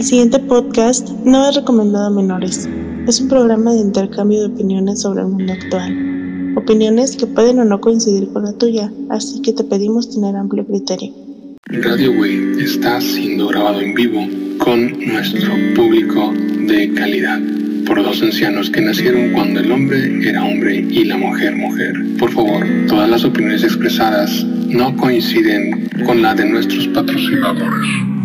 El siguiente podcast no es recomendado a menores. Es un programa de intercambio de opiniones sobre el mundo actual. Opiniones que pueden o no coincidir con la tuya, así que te pedimos tener amplio criterio. Radio Way está siendo grabado en vivo con nuestro público de calidad por dos ancianos que nacieron cuando el hombre era hombre y la mujer mujer. Por favor, todas las opiniones expresadas no coinciden con la de nuestros patrocinadores.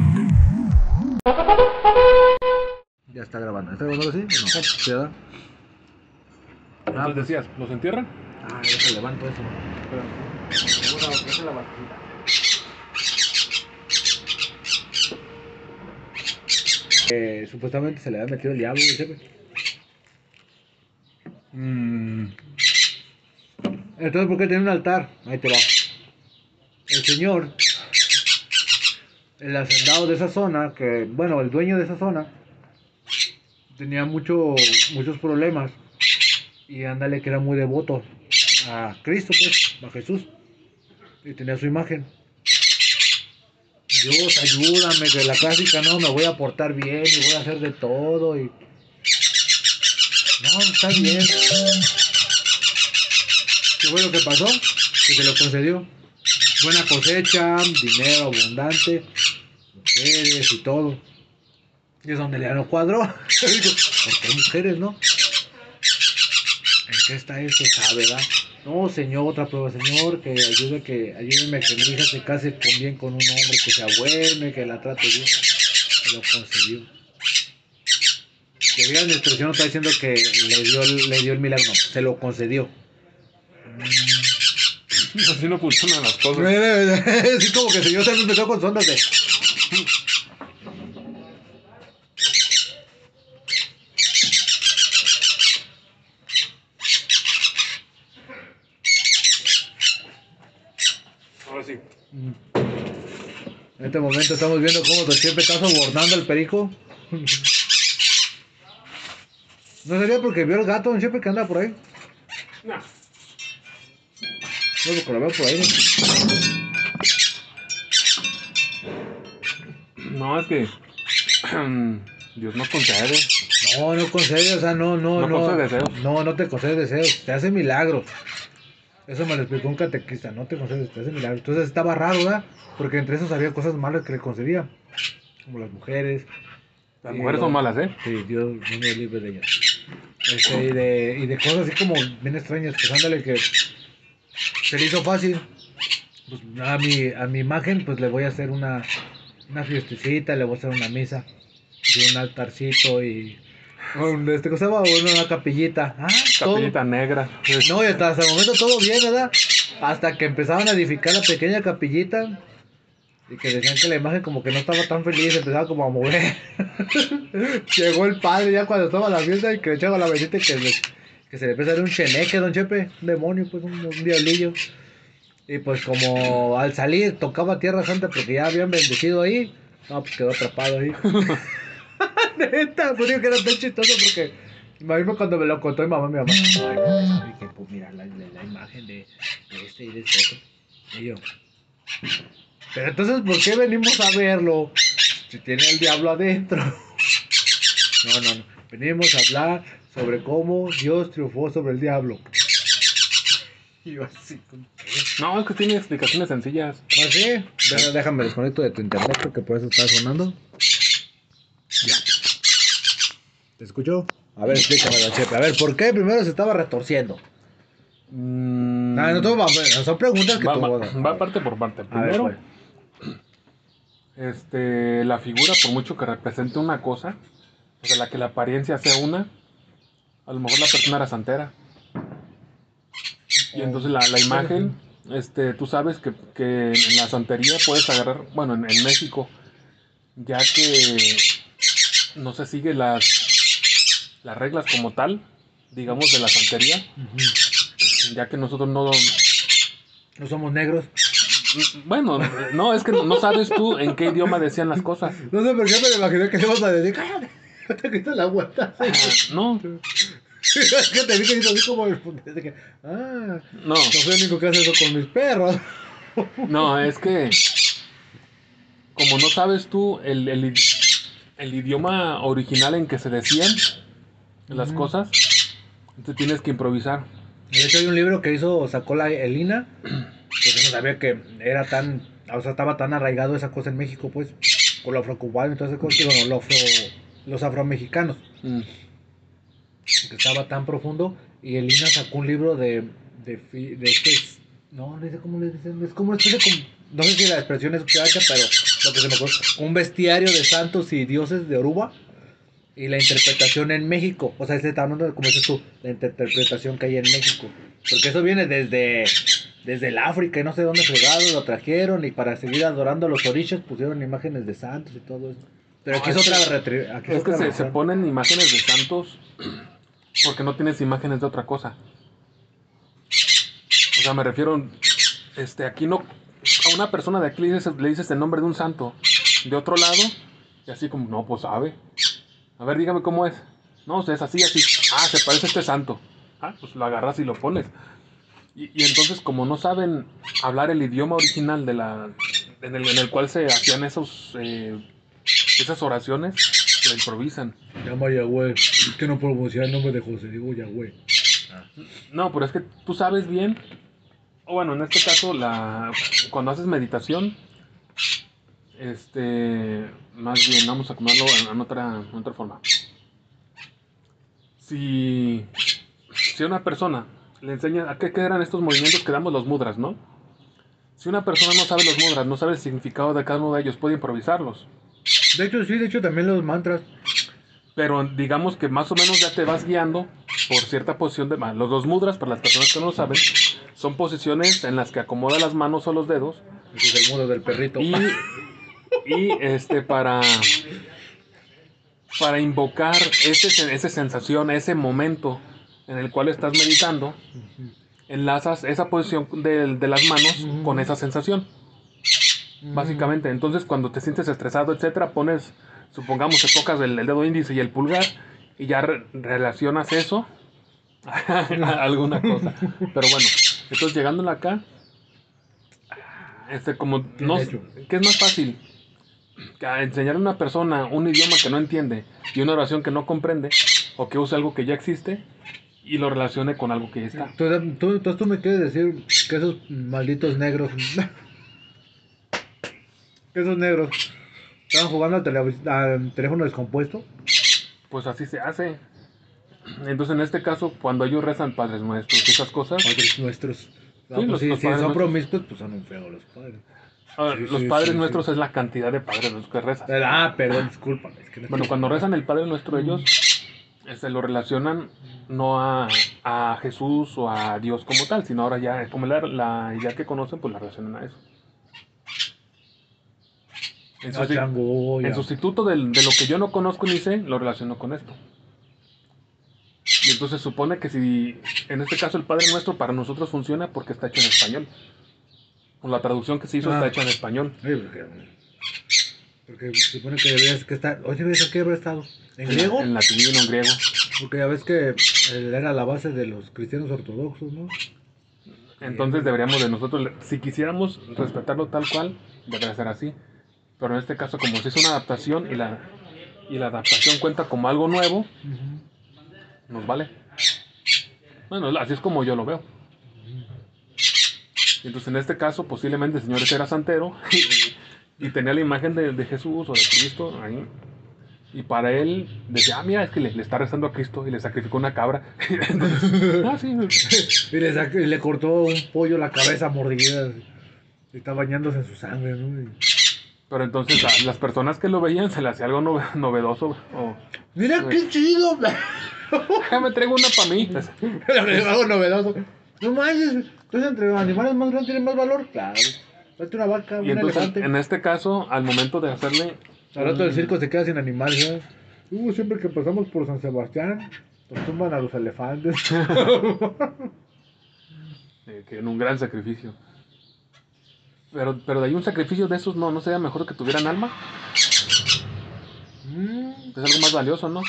Ya está grabando. ¿Está grabando así? ¿O no? ¿Sí, verdad? Ah, Entonces decías, ¿los entierran? Ah, déjale levanto eso. Espera. Vamos a la bajita. Eh, supuestamente se le había metido el diablo, jefe. Mm. Entonces, ¿por qué tiene un altar? Ahí te va. El señor, el hacendado de esa zona, que, bueno, el dueño de esa zona, tenía mucho, muchos problemas. Y ándale, que era muy devoto a Cristo, pues, a Jesús. Y tenía su imagen. Dios, ayúdame, que la clásica no, me voy a portar bien y voy a hacer de todo. Y... No, está bien. ¿Qué fue lo que pasó? Que se lo concedió. Buena cosecha, dinero abundante, mujeres y todo. Y es donde le no cuadró. Porque hay mujeres, ¿no? ¿En qué está esto? ¿Sabe, verdad? No, señor, otra prueba, señor, que ayude que, ayúdeme a que mi hija se case con bien con un hombre que sea bueno y que la trate bien. Se lo concedió. Que vean la expresión, no está diciendo que le dio, el- le dio el milagro, no, se lo concedió. Así no funcionan las cosas. Así como que el señor se empezó con sondas de... Ahora sí. En este momento estamos viendo cómo Chepe está sobornando al perico. ¿No sería porque vio el gato Don Chepe que anda por ahí? No. No, porque lo veo por ahí. ¿no? No, es que. Dios nos concede. No, no concede, o sea, no, no, No no. concede deseos. No, no te concede deseos, te hace milagros. Eso me lo explicó un catequista, no te concede, te hace milagros. Entonces estaba raro, ¿verdad? Porque entre esos había cosas malas que le concedía. Como las mujeres. Las mujeres lo- son malas, ¿eh? Sí, Dios no me libre de ellas. Este, y, de, y de cosas así como bien extrañas, pues ándale que se le hizo fácil. Pues a mi, a mi imagen, pues le voy a hacer una, una fiestecita, le voy a hacer una misa. Y un altarcito y. Este, ¿cómo se llama? Una capillita. Ah, todo. Capillita negra. Es- No, y hasta, hasta el momento todo bien, ¿verdad? Hasta que empezaban a edificar la pequeña capillita. Y que decían que la imagen como que no estaba tan feliz, empezaba como a mover. Llegó el padre ya cuando estaba la fiesta y que le echaba la besita y que, le- que se le empezó a dar un cheneque, don Chepe, un demonio, pues un, un diablillo. Y pues como al salir tocaba Tierra Santa porque ya habían bendecido ahí, no, pues quedó atrapado ahí. Neta, pues digo que era tan chistoso porque cuando me lo contó mi mamá, mi mamá, ay, dije, pues mira la, la, la imagen de, de este y de este otro. Y yo, pero entonces, ¿por qué venimos a verlo si tiene el diablo adentro? No, no, no. Venimos a hablar sobre cómo Dios triunfó sobre el diablo. Y yo así, ¿con qué? No, es que tiene explicaciones sencillas. ¿Ah, sí? Déjame, déjame desconecto de tu internet porque por eso está sonando. Ya. ¿Te escuchó? A ver, explícame, don Chepe. A ver, ¿por qué primero se estaba retorciendo? Mm, No, no, tú, va- son preguntas que va, tú va- vas a- va parte por parte. Ver, Primero, pues. este, la figura, por mucho que represente una cosa, o sea, la que la apariencia sea una, a lo mejor la persona era santera. Y entonces la, la imagen, este, tú sabes que, que en la santería puedes agarrar, bueno, en, en México, ya que no se sigue las, las reglas como tal, digamos, de la santería, ya que nosotros no, No somos negros. Bueno, no, es que no, sabes tú en qué idioma decían las cosas. No sé por qué me imaginé que le ibas a decir, cállate, te quitas la vuelta. Ah, No, que te vi que hizo así como que, ah, no, no soy el único que hace eso con mis perros. no, es que como no sabes tú el, el, el idioma original en que se decían las cosas, entonces tienes que improvisar. De hecho, hay un libro que hizo, sacó la Elina, porque no sabía que era tan, o sea, estaba tan arraigado esa cosa en México, pues, con lo afrocubano y todas esas cosas, digo, no, lo afro- los afromexicanos, Mm. Que estaba tan profundo, y Elina sacó un libro de, de, fi- de este, no, no sé cómo le dicen, es como una especie de, como- no sé si la expresión es gacha, pero lo que se me ocurre, un bestiario de santos y dioses de Oruba, y la interpretación en México. O sea, este de, como dices tú, la interpretación que hay en México. Porque eso viene desde, desde el África y no sé dónde fregado lo trajeron y para seguir adorando a los orishas pusieron imágenes de santos y todo eso. Pero aquí No, es es otra que- aquí es Es que se, se ponen imágenes de santos porque no tienes imágenes de otra cosa. O sea, me refiero, este, aquí no, a una persona de aquí le dices, el nombre de un santo de otro lado y así como, no, pues sabe. A ver, dígame cómo es. No, es así, así. Ah, se parece a este santo. Ah, pues lo agarras y lo pones. Y, entonces, como no saben hablar el idioma original de la, en, el, en el cual se hacían esos, eh, esas oraciones, la improvisan. Llama Yahweh. Es que no puedo el nombre de José, digo Yahweh. No, pero es que tú sabes bien, o bueno, en este caso, la, cuando haces meditación, este, más bien, vamos a comerlo en, en otra, en otra forma. Si, si a una persona le enseña a qué quedan estos movimientos que damos los mudras, ¿no? Si una persona no sabe los mudras, no sabe el significado de cada uno de ellos, puede improvisarlos. De hecho, sí, de hecho también los mantras. Pero digamos que más o menos ya te vas guiando por cierta posición de Los dos mudras, para las personas que no lo saben, son posiciones en las que acomoda las manos o los dedos Ese es el del perrito. y, y este para para invocar ese, esa sensación, ese momento en el cual estás meditando, enlazas esa posición de, de las manos con esa sensación, básicamente. Entonces, cuando te sientes estresado, etcétera, pones, supongamos, te tocas el, el dedo índice y el pulgar y ya re- relacionas eso a alguna cosa. Pero bueno, entonces llegando acá, este, como no. ¿qué es más fácil? Que a enseñarle a una persona un idioma que no entiende y una oración que no comprende, o que use algo que ya existe y lo relacione con algo que ya está. Entonces, tú, entonces tú me quieres decir que esos malditos negros. que esos negros estaban jugando al, televis- al teléfono descompuesto. Pues así se hace. Entonces, en este caso, cuando ellos rezan Padres Nuestros esas cosas, Padres nuestros. No, Sí, pues los- sí, los si son promiscuos, pues son un feo los padres. sí, los Padres Nuestros es la cantidad de Padres Nuestros que rezan. Ah, perdón, discúlpame. es que no Bueno, estoy- cuando rezan el Padre Nuestro, ellos se lo relacionan no a, a Jesús o a Dios como tal, sino ahora ya, como la, la idea que conocen, pues la relacionan a eso. En, Ah, susti- en sustituto de lo que yo no conozco ni sé, lo relaciono con esto. Y entonces supone que si, en este caso, el Padre Nuestro para nosotros funciona porque está hecho en español. O la traducción que se hizo Ah. está hecha en español. Sí, porque, porque supone que deberías que estar. Oye, ¿ves qué habrá estado? ¿En griego? En latín o en griego. Porque ya ves que eh, era la base de los cristianos ortodoxos, ¿no? Entonces deberíamos de nosotros, si quisiéramos respetarlo tal cual, debería ser así. Pero en este caso, como se hizo una adaptación y la, y la adaptación cuenta como algo nuevo, nos vale. Bueno, así es como yo lo veo. Entonces, en este caso, posiblemente el Señor era santero y, tenía la imagen de, Jesús o de Cristo ahí. Y para él decía, ah, mira, es que le, está rezando a Cristo y le sacrificó una cabra. Ah, Y le, y le cortó un pollo la cabeza mordida. Y está bañándose en su sangre, ¿no? Pero entonces a las personas que lo veían se le hacía algo nove- novedoso. O, Mira qué chido. "Ah, me traigo una para mí. Algo novedoso. No manches, entonces entre los animales más grandes tienen más valor. Claro. Date una vaca, Y un entonces, elefante. en este caso, al momento de hacerle. Al rato del circo se queda sin animales, ¿sabes? Uh, siempre que pasamos por San Sebastián, nos tumban a los elefantes. eh, que en un gran sacrificio. Pero, pero de ahí un sacrificio de esos no, no sería mejor que tuvieran alma. Mm, Es algo más valioso, ¿no?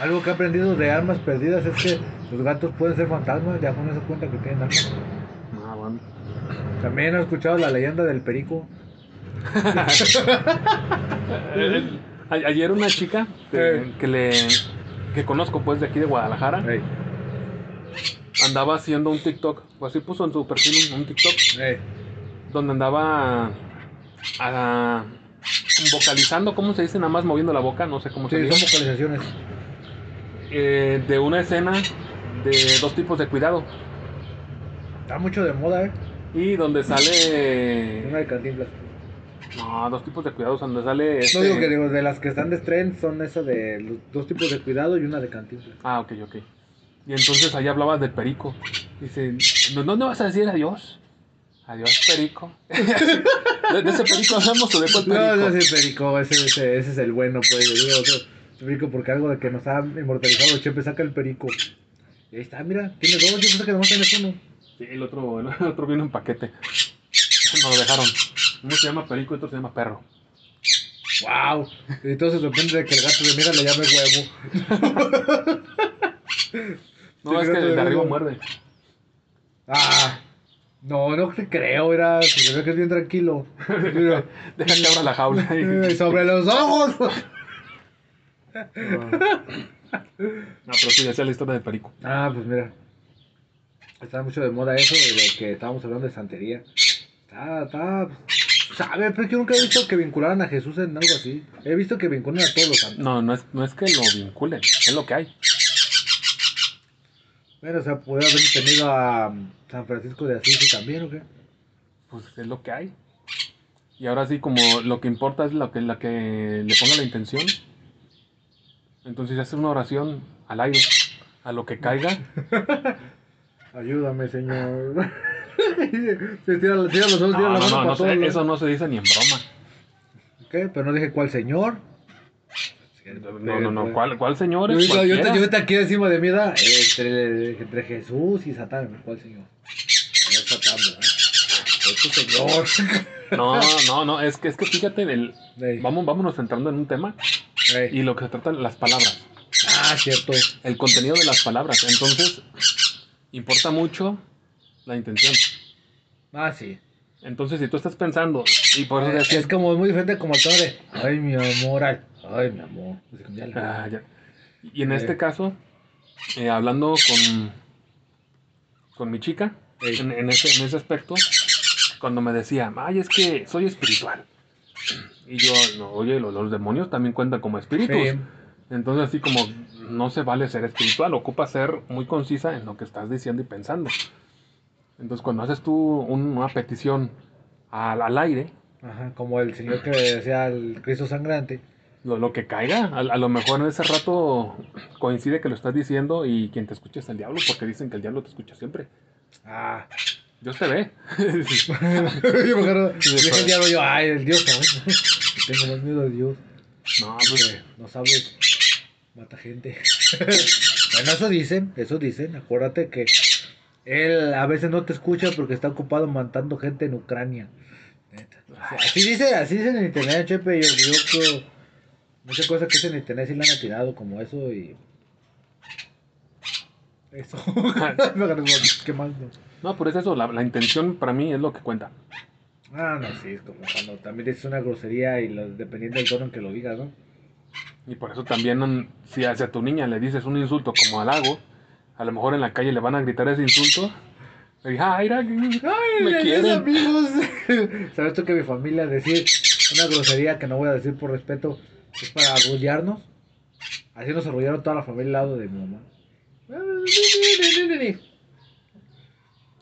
Algo que he aprendido de armas perdidas es que los gatos pueden ser fantasmas, ya con eso cuenta que tienen almas. Ah, bueno. También he escuchado la leyenda del perico. Eh, Ayer una chica de- Eh. que le que conozco pues de aquí de Guadalajara andaba haciendo un TikTok, o así puso en su perfil un, un TikTok ey. Donde andaba ah, vocalizando, ¿cómo se dice? Nada más moviendo la boca, no sé cómo se dice. son vocalizaciones. Eh, de una escena de dos tipos de cuidado Está mucho de moda, ¿eh? y donde Una sale de Cantinflas. no dos tipos de cuidados donde sale No este- digo que digo, de las que están de trend son esas de los dos tipos de cuidado y una de Cantinflas. ah ok ok y entonces ahí hablaba del perico dice ¿no, no, no vas a decir adiós adiós perico de, de ese perico hablamos o de cuál perico No, no ese perico, ese, ese, ese es el bueno, pues. yo digo otro perico porque algo de que nos ha inmortalizado, Chepe saca el perico. Y ahí está, mira, tiene dos, yo pensé que nomás tenés uno. Sí, el otro, el otro viene en paquete. Nos lo dejaron. Uno se llama perico y otro se llama perro. Wow. Y todo se sorprende de que el gato de mira le llame huevo. No, Sí, es que el de arriba muerde. Ah. No, no te creo, era, se ve que es bien tranquilo. Mira. Deja que abra la jaula. Eh, sobre los ojos. Ah, pero sí, esa es la historia del perico. Ah, pues mira. Está mucho de moda eso de lo que estábamos hablando de santería. Está, está. ¿Sabe? Pero yo nunca he visto que vincularan a Jesús en algo así. He visto que vinculan a todos los santos. No, no es, no es que lo vinculen, es lo que hay. Bueno, o sea, puede haber tenido a um, San Francisco de Asís también, ¿o qué? Pues es lo que hay. Y ahora sí, como lo que importa es lo que, la que le ponga la intención. Entonces hace una oración al aire, a lo que caiga. Ayúdame, señor. Se tira, tira los ojos, No, tira la no, mano no, para no todos eso no se dice ni en broma. ¿Qué? Pero no dije cuál señor. No, no, no. ¿Cuál, cuál señor Yo, es? yo, yo, Cualquiera. yo ahorita aquí encima de mi edad, entre, entre Jesús y Satán, ¿cuál señor? No es Satán, ¿verdad? Es tu señor. No, no, no, es que, es que fíjate, el, Ey, vamos, vámonos entrando en un tema y lo que se trata las palabras, Ah, cierto. el contenido de las palabras. Entonces, importa mucho la intención. Ah, sí. Entonces, si tú estás pensando, y por eso Eh, es como muy diferente como el ay, mi amor, ay, ay, mi amor. La- Ah, ya. Y en Eh. este caso, eh, hablando con, con mi chica, en, en ese, en ese aspecto, cuando me decía, ay, es que soy espiritual. Y yo, no, oye, lo- los, demonios también cuentan como espíritus. Sí. Entonces, así como no se vale ser espiritual, ocupa ser muy concisa en lo que estás diciendo y pensando. Entonces, cuando haces tú un- una petición al, al aire, Ajá, como el señor que decía el Cristo sangrante. Lo, lo que caiga, a, a lo mejor en ese rato coincide que lo estás diciendo y quien te escucha es el diablo, porque dicen que el diablo te escucha siempre. Ah. Dios te ve. yo me acuerdo, Sí, dije pues. el diablo, yo, ay, el Dios, cabrón. Tengo más miedo de Dios. no, pues, no sabes, mata gente. bueno, eso dicen, eso dicen. Acuérdate que él a veces no te escucha porque está ocupado matando gente en Ucrania. Así dice, así dicen en internet, Chepe. Yo, yo creo muchas cosas que dicen en internet sí le han atirado como eso y. Eso. ¿Qué más? No? no, por eso, eso la, la intención para mí es lo que cuenta. Ah, no, sí, es como cuando también dices una grosería y lo- dependiendo del tono en que lo digas, ¿no? Y por eso también, si hacia tu niña le dices un insulto como halago, a lo mejor en la calle le van a gritar ese insulto. Y, "Ah, mira, Ay, me quieren. amigos. ¿Sabes tú que mi familia decir una grosería que no voy a decir por respeto es para arrullarnos? Así nos arrullaron toda la familia al lado de mi mamá.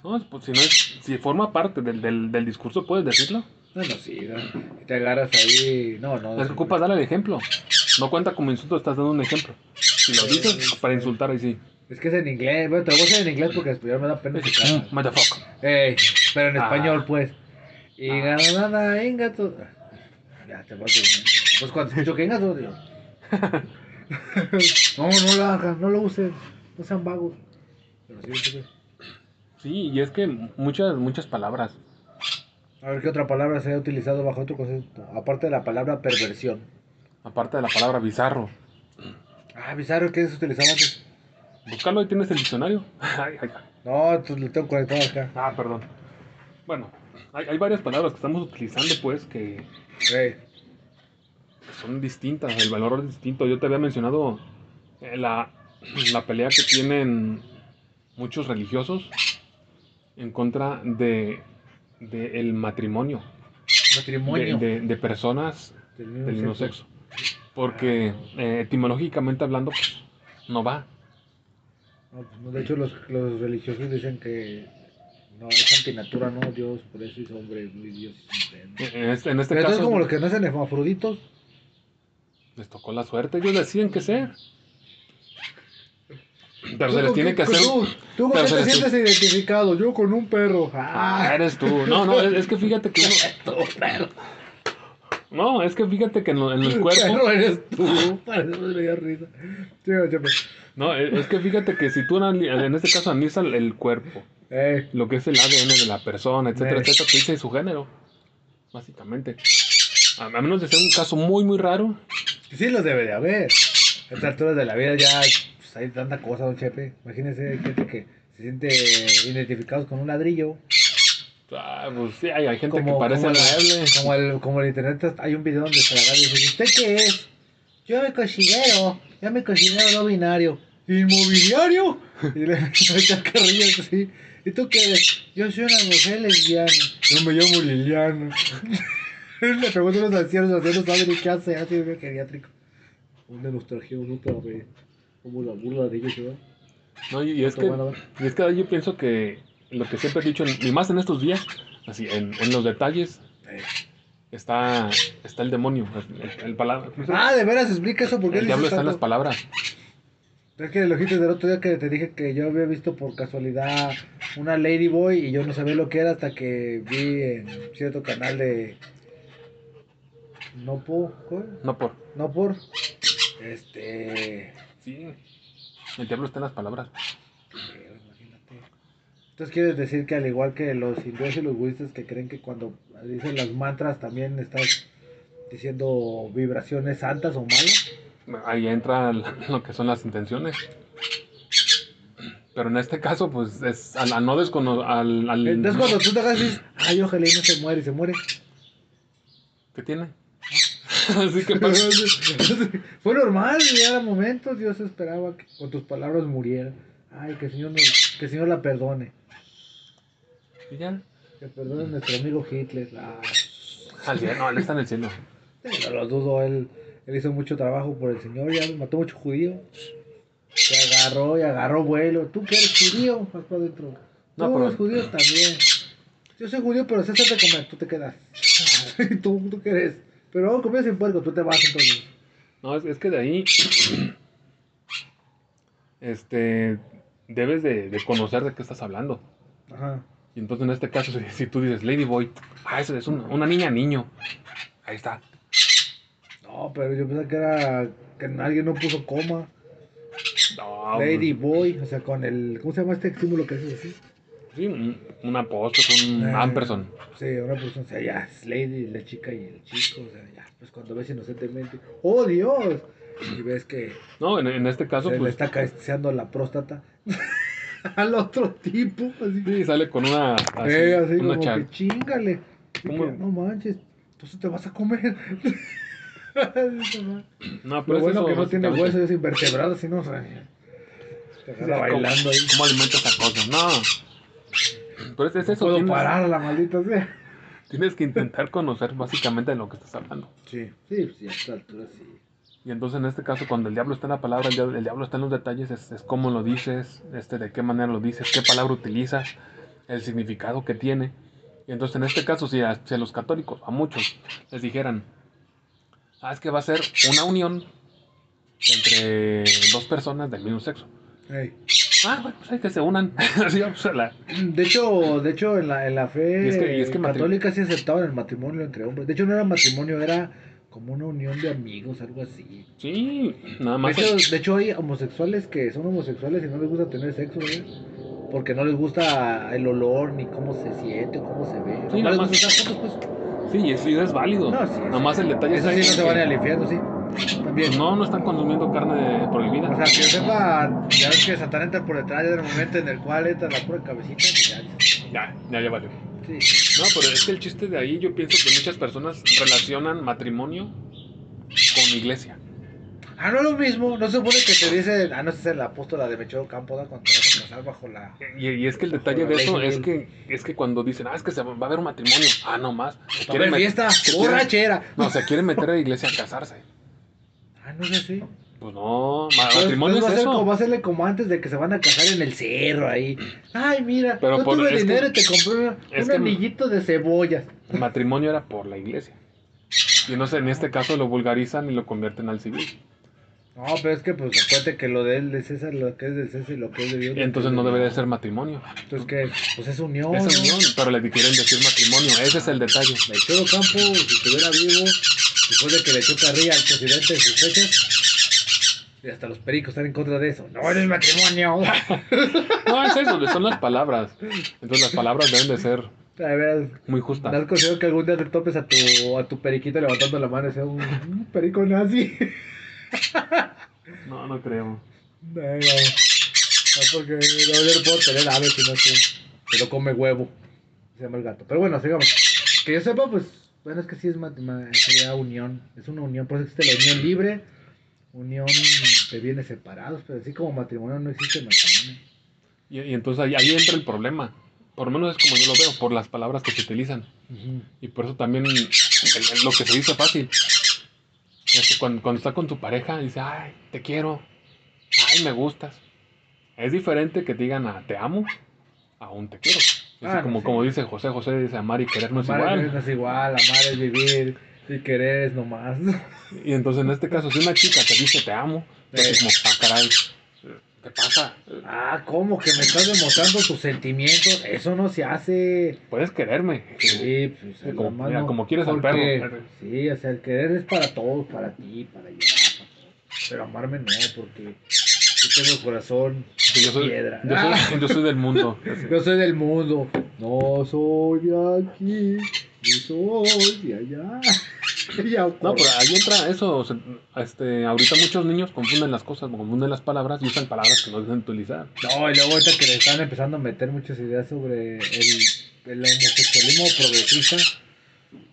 No, es- pues, si, no es, si forma parte del, del, del discurso, puedes decirlo. Bueno, sí, ¿no? Te agarras ahí. No, no. Es que ocupas darle el ejemplo. No cuenta como insulto, estás dando un ejemplo. Si lo dices para insultar, ahí sí. Es que es en inglés. Bueno, te lo voy a hacer en inglés porque en español me da pena. Motherfucker. Ey, pero en Ah. español, pues. Y Ah. nada, ingato. Ya te vas a Pues cuando escucho que ingato, digo. no, no lo hagan, no lo usen. No sean vagos. Pero sí, sí, y es que muchas, muchas palabras. A ver qué otra palabra se ha utilizado bajo otro concepto. Aparte de la palabra perversión. Aparte de la palabra bizarro. Ah, bizarro, ¿qué es utilizado antes? Búscalo y tienes el diccionario. Ay, ay, ay. No, entonces lo tengo conectado acá. Ah, perdón. Bueno, hay, hay varias palabras que estamos utilizando, pues, que son distintas, el valor es distinto. Yo te había mencionado eh, la, la pelea que tienen muchos religiosos en contra de, de el matrimonio, Matrimonio. de- de personas del mismo del mismo sexo. sexo. Porque eh, etimológicamente hablando, pues, no va. No, pues, no, de hecho, los, los religiosos dicen que no, es antinatura, no, Dios, por eso hizo hombre, Dios mujer. ¿no? En este, en este Pero caso, como los que nacen hermafroditos, les tocó la suerte, ellos deciden qué ser. Pero se les tiene que hacer. Tú, tú pero se te les- sientes identificado, yo con un perro. Ah, Ah, eres tú. No, no, es, es que fíjate que uno. No, es que fíjate que en, lo- en el cuerpo. Perro eres tú. Risa. No, es que fíjate que si tú en este caso analizas el- cuerpo, Eh, lo que es el ADN de la persona, etcétera, Eh. etcétera, te dice su género. Básicamente. A menos de ser un caso muy, muy raro. Sí los debe de haber. A estas alturas de la vida ya pues, hay tanta cosa, don Chepe. Imagínense hay gente que se siente identificados con un ladrillo. ah, pues sí, hay, hay gente Como, que parece como, mueble. como el, como el internet, hay un video donde se la y dice, ¿usted qué es? Yo me considero, yo me considero no binario. ¿Inmobiliario? Y le echa carrillas así. ¿Y tú qué eres? Yo soy una mujer lesbiana. Yo me llamo Liliana. le pregunto a los ancianos, los ancianos saben qué hace, así de geriátrico. Un de los trajeros, no para ver como la burla de ellos, ¿verdad? No, y, y es que, y es que yo pienso que lo que siempre he dicho, y más en estos días, así, en, en los detalles, está, está el demonio. El, el palabra- Ah, de veras, explica eso, porque el diablo está en las palabras. Es que el ojito del otro día que te dije que yo había visto por casualidad una Ladyboy y yo no sabía lo que era hasta que vi en cierto canal de No por No por. No por este Sí. El diablo está en las palabras. eh, imagínate. Entonces quieres decir que al igual que los hindúes y los budistas que creen que cuando dicen las mantras también estás diciendo vibraciones santas o malas. Ahí entra lo que son las intenciones. Pero en este caso, pues, es al, al no desconocer. Al, al- Entonces cuando tú te hagas dices, ay ojalá y no se muere y se muere. ¿Qué tiene? Así que. Fue normal, ya era momento, Dios esperaba que con tus palabras muriera. Ay, que el Señor, nos- que el Señor la perdone. Y ya. Que perdone a nuestro amigo Hitler. Ah, Al cielo. No, él está en el cielo. no lo dudo, él, él hizo mucho trabajo por el Señor, ya mató mucho judío. Se agarró y agarró vuelo. ¿Tú que eres judío? Más para adentro. No, No, pero- los judíos también. Yo soy judío, pero sé hacer de comer. Tú te quedas. ¿Tú, ¿Tú qué eres? Pero comer sin puerco. Tú te vas entonces. No, es, es que de ahí. Este. Debes de, de conocer de qué estás hablando. Ajá. Y entonces en este caso, si, si tú dices Ladyboy, ah, eso es una, una niña niño. Ahí está. No, pero yo pensaba que era que alguien no puso coma. No, Lady Boy, o sea, con el. ¿Cómo se llama este símbolo que es así? Sí, un, un apóstol, un Eh, amperson. Sí, una persona, o sea, ya es Lady, la chica y el chico, o sea, ya, pues cuando ves inocentemente, ¡oh Dios! Y ves que No, en, en este caso, se le pues. está acariciando la próstata al otro tipo, así. Sí, sale con una. Así, eh, así una como que chingale. Y ¿Cómo? que, no manches, entonces te vas a comer. No, Lo pero es bueno eso, que no tiene huesos, es invertebrado, si no, o sea, te Sí, agarra ¿cómo- bailando ahí. ¿Cómo alimenta esa cosa? No. Pero es, es eso. Puedo tienes, parar a la maldita sea. tienes que intentar conocer básicamente de lo que estás hablando. Sí, sí, sí, a esta altura sí. Y entonces en este caso, cuando el diablo está en la palabra, el diablo, el diablo está en los detalles, es, es cómo lo dices, este, de qué manera lo dices, qué palabra utilizas, el significado que tiene. Y entonces en este caso, si a, si a los católicos, a muchos, les dijeran, ah, es que va a ser una unión entre dos personas del mismo sexo. Ey. Ah, bueno, pues hay que se unan. La- De hecho, de hecho en la, en la fe Y es que- y es que matri- católica sí aceptaban el matrimonio entre hombres. De hecho, no era matrimonio, era como una unión de amigos, algo así. Sí, nada De más. hecho, de hecho, hay homosexuales que son homosexuales y no les gusta tener sexo, ¿verdad? Porque no les gusta el olor, ni cómo se siente, o cómo se ve. Sí, no nada les más. pues. Sí, y sí, es válido. No, sí, nada más el detalle Eso es sí no se van al infierno, sí. También. No, no están consumiendo carne prohibida. O sea, que yo sepa, ya ves que Satán entra por detrás ya del momento en el cual entra la pura cabecita, pues ya. Ya, ya, ya valió. Sí. No, pero es que el chiste de ahí, yo pienso que muchas personas relacionan matrimonio una iglesia. Ah, no es lo mismo. No se supone que te dicen, ah, no, esa es la apóstola de Mechero Campo. Cuando te vas a casar bajo la. Y, y es que el detalle de eso es que, es que cuando dicen, ah, es que se va a haber un matrimonio. Ah, no más. Se met- fiesta, quieren- borrachera. No, se quieren meter a la iglesia a casarse. No es así. Pues no, matrimonio pues va, a es ser eso. como, va a serle como antes de que se van a casar en el cerro ahí. Ay, mira, Pero yo por- tuve dinero y te compré un, anillito de cebollas. El matrimonio era por la iglesia. Y no sé, en este caso lo vulgarizan y lo convierten al civil. No, pero es que pues acuérdate que lo de él de César, lo que es de César y lo que es de Dios. Entonces no debería de ser matrimonio. Entonces que, pues es unión. Es unión, pero le quieren decir matrimonio. Ese es el detalle. Mechero Campo, si estuviera vivo, después de que le echó carrilla al presidente en sus fechas, y hasta los pericos están en contra de eso. No, no es matrimonio. No, es eso, son las palabras. Entonces las palabras deben de ser A ver, muy ¿no has justas. conseguido que algún día te topes a tu, a tu periquito levantando la mano y sea un, un perico nazi? No, no creo. No, no. No, porque no, no puedo tener aves si no sé. Pero come huevo. Se llama el gato. Pero bueno, sigamos. Que yo sepa, pues, bueno, es que sí es ma- ma- sería unión. Es una unión, por eso existe la unión libre, unión de bienes separados, pero así como matrimonio no existe matrimonio. Y, y entonces ahí, ahí entra el problema. Por lo menos es como yo lo veo, por las palabras que se utilizan. Y por eso también el- el- lo que se dice fácil. Es que cuando, cuando está con tu pareja, dice, ay, te quiero, ay, me gustas. Es diferente que te digan a te amo a un te quiero. Es Ah, no, como, sí. como dice José, José dice amar y querer no es Amar igual. no es igual, amar es vivir, y querer es nomás. Y entonces en este caso, si una chica te dice te amo, Sí. es como, ah, caray, ¿qué pasa? Ah, ¿cómo? Que me estás demostrando tus sentimientos. Eso no se hace. Puedes quererme. Sí, pues como- mano, mira, como quieres al porque- perro. Sí, o sea, el querer es para todos, para ti, para todos. Pero amarme no, porque yo tengo corazón yo, soy, piedra. yo, soy, yo soy del mundo. Yo soy del mundo. No soy de aquí, ni soy de allá. No, pero ahí entra eso. o sea, este, ahorita muchos niños confunden las cosas, confunden las palabras y usan palabras que no deben utilizar. No, y luego ahorita que le están empezando a meter muchas ideas sobre el, el homosexualismo progresista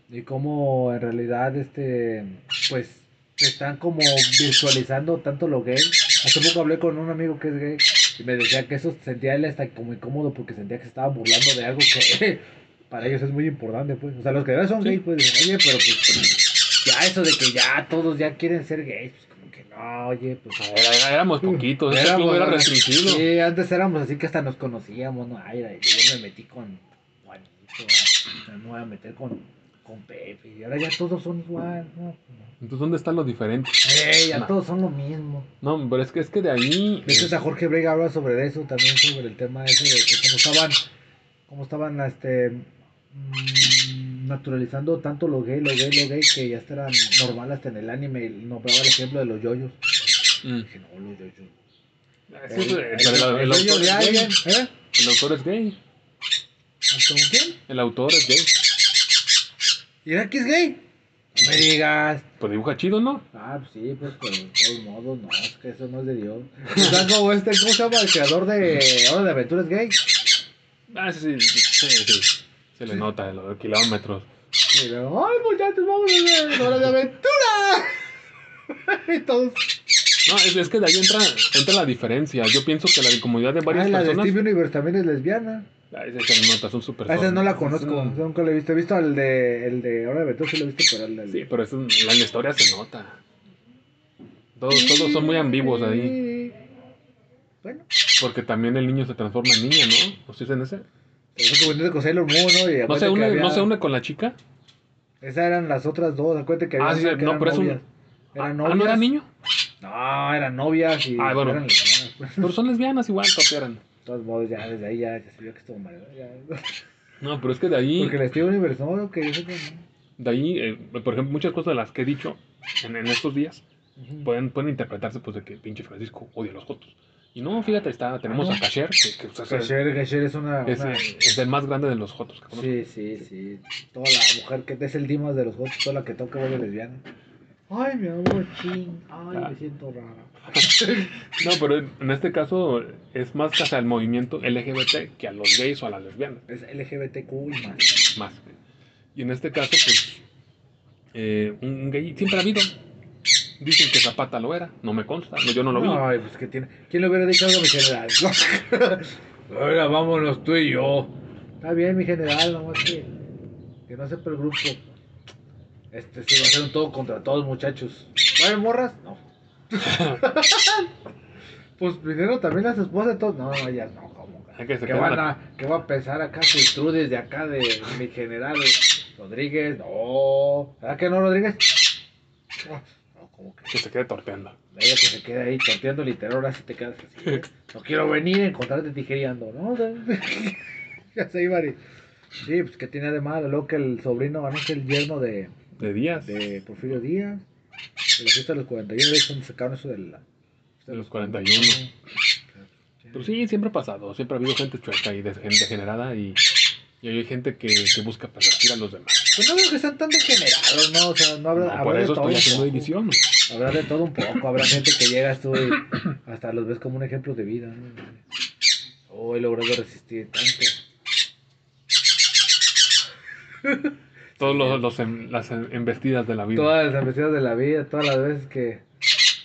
y cómo en realidad este pues están como virtualizando tanto lo gay. Hace poco hablé con un amigo que es gay y me decía que eso sentía él hasta como incómodo porque sentía que se estaban burlando de algo que para ellos es muy importante, pues. O sea, los que de son Sí. gays, pues dicen, oye, pero pues ya eso de que ya todos ya quieren ser gays, pues como que no, oye, pues Era- era- éramos poquitos, ese Éramos, era restringido. Sí, antes éramos así que hasta nos conocíamos, ¿no? Ay, yo me metí con Juanito, ah, no me voy a meter con, con Pepe, y ahora ya todos son igual, ¿no? Entonces, ¿dónde está lo diferente? Eh, ya No. todos son lo mismo. No, pero es que es que de ahí. De hecho, hasta Jorge Brega habla sobre eso, también sobre el tema ese de que cómo estaban, cómo estaban, este, mm, naturalizando tanto lo gay, lo gay, lo gay, que ya era normal hasta en el anime, y nombraba el ejemplo de los yoyos. Mm. Dije, no, los yoyos. Sí, El- pero el- el, el el autor es gay. alguien, ¿eh? El autor es gay. ¿Hasta quién? El autor es gay. ¿Y era que es gay? No me digas. Pues dibuja chido, ¿no? Ah, pues sí, pues, de todos modos, no, es que eso no es de Dios. Está como este, ¿cómo se llama? El creador de Hora de Aventuras Gay. Ah, sí, sí, sí, sí. Se le nota lo de kilómetros. Y luego, ¡ay, muchachos, vamos a ver Hora de Aventura! y todos, No, es, es que de ahí entra, entra la diferencia. Yo pienso que la comunidad de varias ay, la de personas. Steve Universe también es lesbiana. Ah, ese se le nota, son súper A esa no la conozco, son- nunca la he visto. He visto el de, el de Hora de Aventura, sí lo he visto, pero el de... Sí, pero eso, la historia se nota. Todos, todos son muy ambiguos ahí. Bueno, Porque también el niño se transforma en niña, ¿no? ¿O si es en ese? eso como con Sailor Moon, ¿no? Y ¿No se, que une, había- ¿No se une con la chica? Esas eran las otras dos, acuérdate que había Ah, sí, una que no, eran pero es un- novias. Eran Ah, novias. ¿no era niño? No, eran novias y Ah, bueno. eran lesbianas. Pero son lesbianas igual, copiaran. De todos modos, ya desde ahí ya, ya se vio que estuvo mal. ya. No, pero es que de ahí, Porque el Steve Universe, no, que sé que no. de ahí, eh, por ejemplo, muchas cosas de las que he dicho en, en estos días Ujú. pueden, pueden interpretarse pues de que pinche Francisco odia a los jotos. Y no, fíjate, está, tenemos Ah, a Kasher, que, que, es, Gasher, Gasher es una. es, una- es el más grande de los jotos que conozco. Sí, sí, sí. Toda la mujer que es el Dimas de los Jotos, toda la que toca vuelve lesbiana. Ay, mi amor, ching. Ay, Ah. me siento rara. No, pero en este caso es más hacia el movimiento LGBT que a los gays o a las lesbianas. Es LGBTQ y más. más. Y en este caso, pues, eh, un un gay siempre ha habido. Dicen que Zapata lo era, no me consta, no, yo no lo vi. Ay, pues que tiene. ¿Quién le hubiera dicho algo a mi general? Ahora vámonos tú y yo. Está bien, mi general, nomás que. Que no sepa el grupo. Este sí va a ser un todo contra todos, muchachos. ¿Vale, morras? No. pues vinieron también las esposas de todos. No, no, ya no, ¿cómo? Hay que se ¿Qué, quedan van a- ¿Qué va a pensar acá Trudes de acá de mi general Rodríguez? No. ¿Verdad que no, Rodríguez? No, no, ¿cómo que? que se quede torpeando. Ella que se queda ahí torteando literal, ahora sí te quedas así. ¿eh? No quiero venir a encontrarte tijereando, ¿no? Ya se iba y... Sí, pues que tiene de malo, luego que el sobrino ganó que el yerno de, De días. de Porfirio Díaz, de la fiesta de los 41, es donde sacaron eso de la... De los 41. Pero sí, siempre ha pasado. Siempre ha habido gente chueca y de- degenerada y, y hay gente que, que busca pervertir a los demás. Pues no creo que sean tan degenerados, ¿no? O sea, no habrá, No, habrá por de eso todo estoy división. Habrá de todo un poco, habrá gente que llegas tú y hasta los ves como un ejemplo de vida, ¿no? Oh, he logrado resistir tanto. Todos los, los em- las em- embestidas de la vida. Todas las veces de la vida, todas las veces que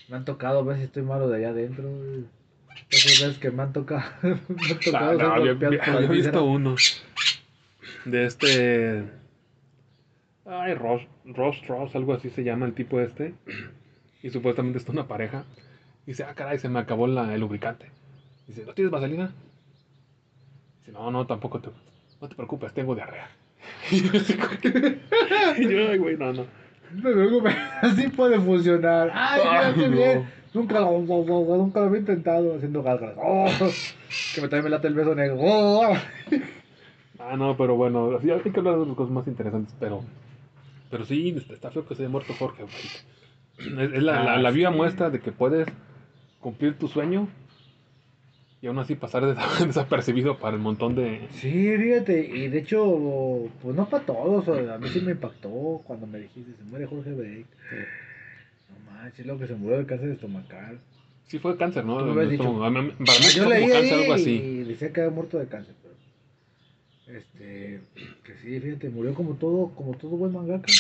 me han tocado, a ver si estoy malo de allá adentro. Todas las veces que me han tocado, me han Ah, tocado no, había, había vísceras. visto uno de este. Ay, Ross, Ross Strauss, algo así se llama el tipo este. Y supuestamente está una pareja. Y dice, ah, caray, se me acabó la- el lubricante. Dice, ¿no tienes vaselina? Dice, no, no, tampoco te. No te preocupes, tengo diarrea. Y yo, ay, güey, no, no. No te preocupes, así puede funcionar. Ay, mira Ah, no. bien. Nunca lo, nunca lo había intentado haciendo gárgaras. Oh, que me también me late el beso negro. Oh. Ah, no, pero bueno, sí, hay que hablar de las cosas más interesantes, pero. Pero sí, está feo que se haya muerto Jorge, güey. Es, es la, la, la viva muestra de que puedes cumplir tu sueño y aún así pasar des- desapercibido para el montón de. Sí, fíjate, y de hecho, pues no para todos, a mí sí me impactó cuando me dijiste, se muere Jorge Beck. No manches, lo que se murió de cáncer estomacal. Sí, fue cáncer, ¿no? Para mí fue yo leí cáncer, algo así. y decía que había muerto de cáncer, pero este, que sí, fíjate, murió como todo, como todo buen mangaka.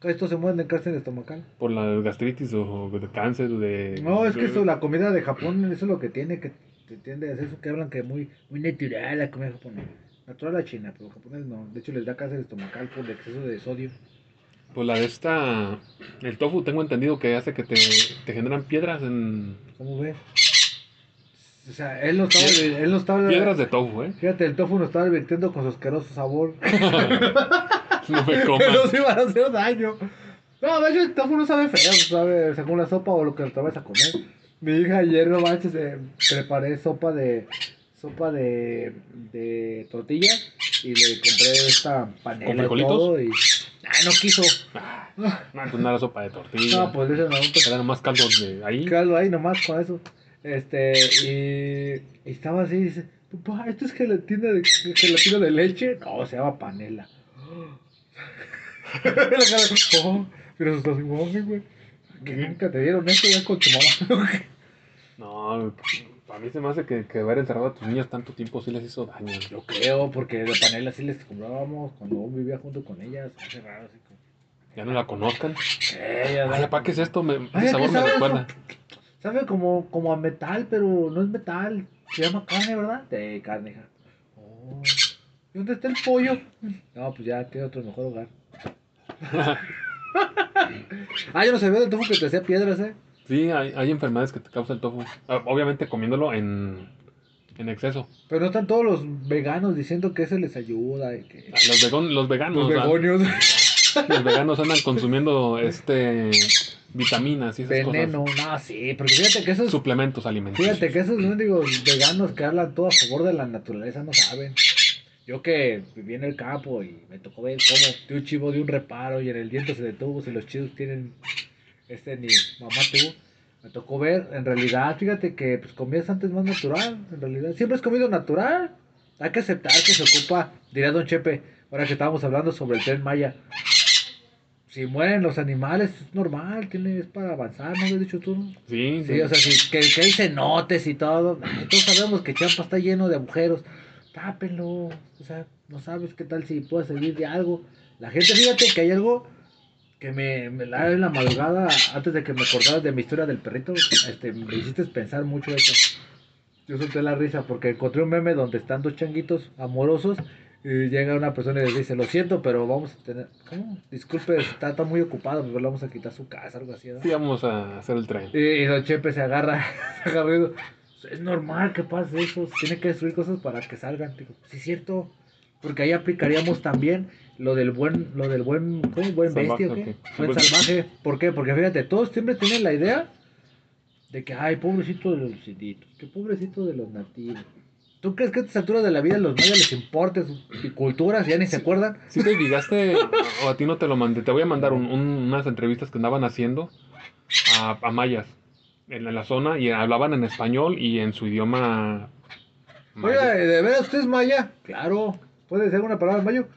Todos se mueren de cáncer estomacal. Por la gastritis o de cáncer o de. No, es que eso, la comida de Japón, eso es lo que tiene, que te hacer eso que hablan que es muy, muy natural la comida japonesa. Natural la china, pero japonés no. De hecho, les da cáncer estomacal por el exceso de sodio. Pues la de esta. El tofu, tengo entendido que hace que te, te generan piedras en. ¿Cómo ves? O sea, él no estaba, él no estaba, Piedras de tofu, ¿eh? fíjate, el tofu nos estaba advirtiendo con su asqueroso sabor. No me comas. nos iban a hacer daño. No, de hecho, el tofu no sabe feo, sabe según la sopa o lo que te vas a comer. Mi hija ayer, no manches, eh, preparé sopa de sopa de, de tortilla y le compré esta panela ¿Con y todo y ah, no quiso. Ah, no, pues no era sopa de tortilla. No, pues dice, no, pues Era nomás caldo de ahí. caldo ahí nomás con eso. Este, y, y estaba así, dice, papá, ¿esto es gelatina de, gelatina de leche? No, se llama panela. Oh, pero estás igual, güey. Que nunca te dieron esto ya con tu mamá. No, para mí se me hace que, que haber encerrado a tus niñas tanto tiempo sí les hizo daño. Yo creo, porque de panela sí les comprábamos cuando vivía junto con ellas. Hace raro, así como. Ya no la conozcan. Eh, ya Ay, papá, ¿qué es esto? Me, Ay, ¿a sabor me recuerda. Sabe como, como a metal, pero no es metal. Se llama carne, ¿verdad? De carne, hija. Oh. ¿Y dónde está el pollo? No, pues ya tiene otro mejor hogar. ah, yo no sabía del tofu que te hacía piedras, ¿eh? Sí, hay, hay enfermedades que te causa el tofu. Ah, Obviamente comiéndolo en, en exceso. Pero no están todos los veganos diciendo que eso les ayuda y que... Ah, Los, vegon- los veganos. Los ah, los veganos andan consumiendo este vitaminas y esas Veneno. No, sí, porque fíjate que cosas. esos... Suplementos alimenticios. Fíjate que esos mendigos veganos que hablan todo a favor de la naturaleza no saben. Yo que viví en el campo y me tocó ver cómo de un chivo de un reparo y en el diente se detuvo, si los chivos tienen este ni mamá tuvo. Me tocó ver, en realidad, fíjate que pues comías antes más natural, en realidad. Siempre has comido natural. Hay que aceptar que se ocupa, diría Don Chepe, ahora que estábamos hablando sobre el tren Maya. Si mueren los animales, es normal, tiene, es para avanzar, ¿no habías dicho tú? Sí, Sí, o sea, sí, que, que hay cenotes y todo. Todos sabemos que Champa está lleno de agujeros. Tápenlo. O sea, no sabes qué tal si puede servir de algo. La gente, fíjate que hay algo que me, me la en la madrugada, antes de que me acordaras de mi historia del perrito, este, me hiciste pensar mucho eso. Yo solté la risa porque encontré un meme donde están dos changuitos amorosos y llega una persona y les dice, lo siento, pero vamos a tener... ¿Cómo? Disculpe, está, está muy ocupado, pero le vamos a quitar su casa, algo así. ¿no? Sí, vamos a hacer el tren. Y, y Don Chepe se agarra, se agarra y dice, es normal que pase eso, tiene que destruir cosas para que salgan. Digo, sí es cierto, porque ahí aplicaríamos también lo del buen, lo del buen, ¿cómo? Buen Salvaje, bestia, ¿o qué? ok. Buen salvaje. ¿Por qué? Porque fíjate, todos siempre tienen la idea de que, ay, pobrecito de los inditos, que pobrecito de los nativos. ¿Tú crees que a estas alturas de la vida los mayas les importe sus culturas? Ya ni se acuerdan. Si te fijaste, o a ti no te lo mandé, te voy a mandar un- un- unas entrevistas que andaban haciendo a, a mayas en, en la zona y hablaban en español y en su idioma. maya. Oiga, ¿de veras usted es maya? Claro. ¿Puede ser una palabra en mayo?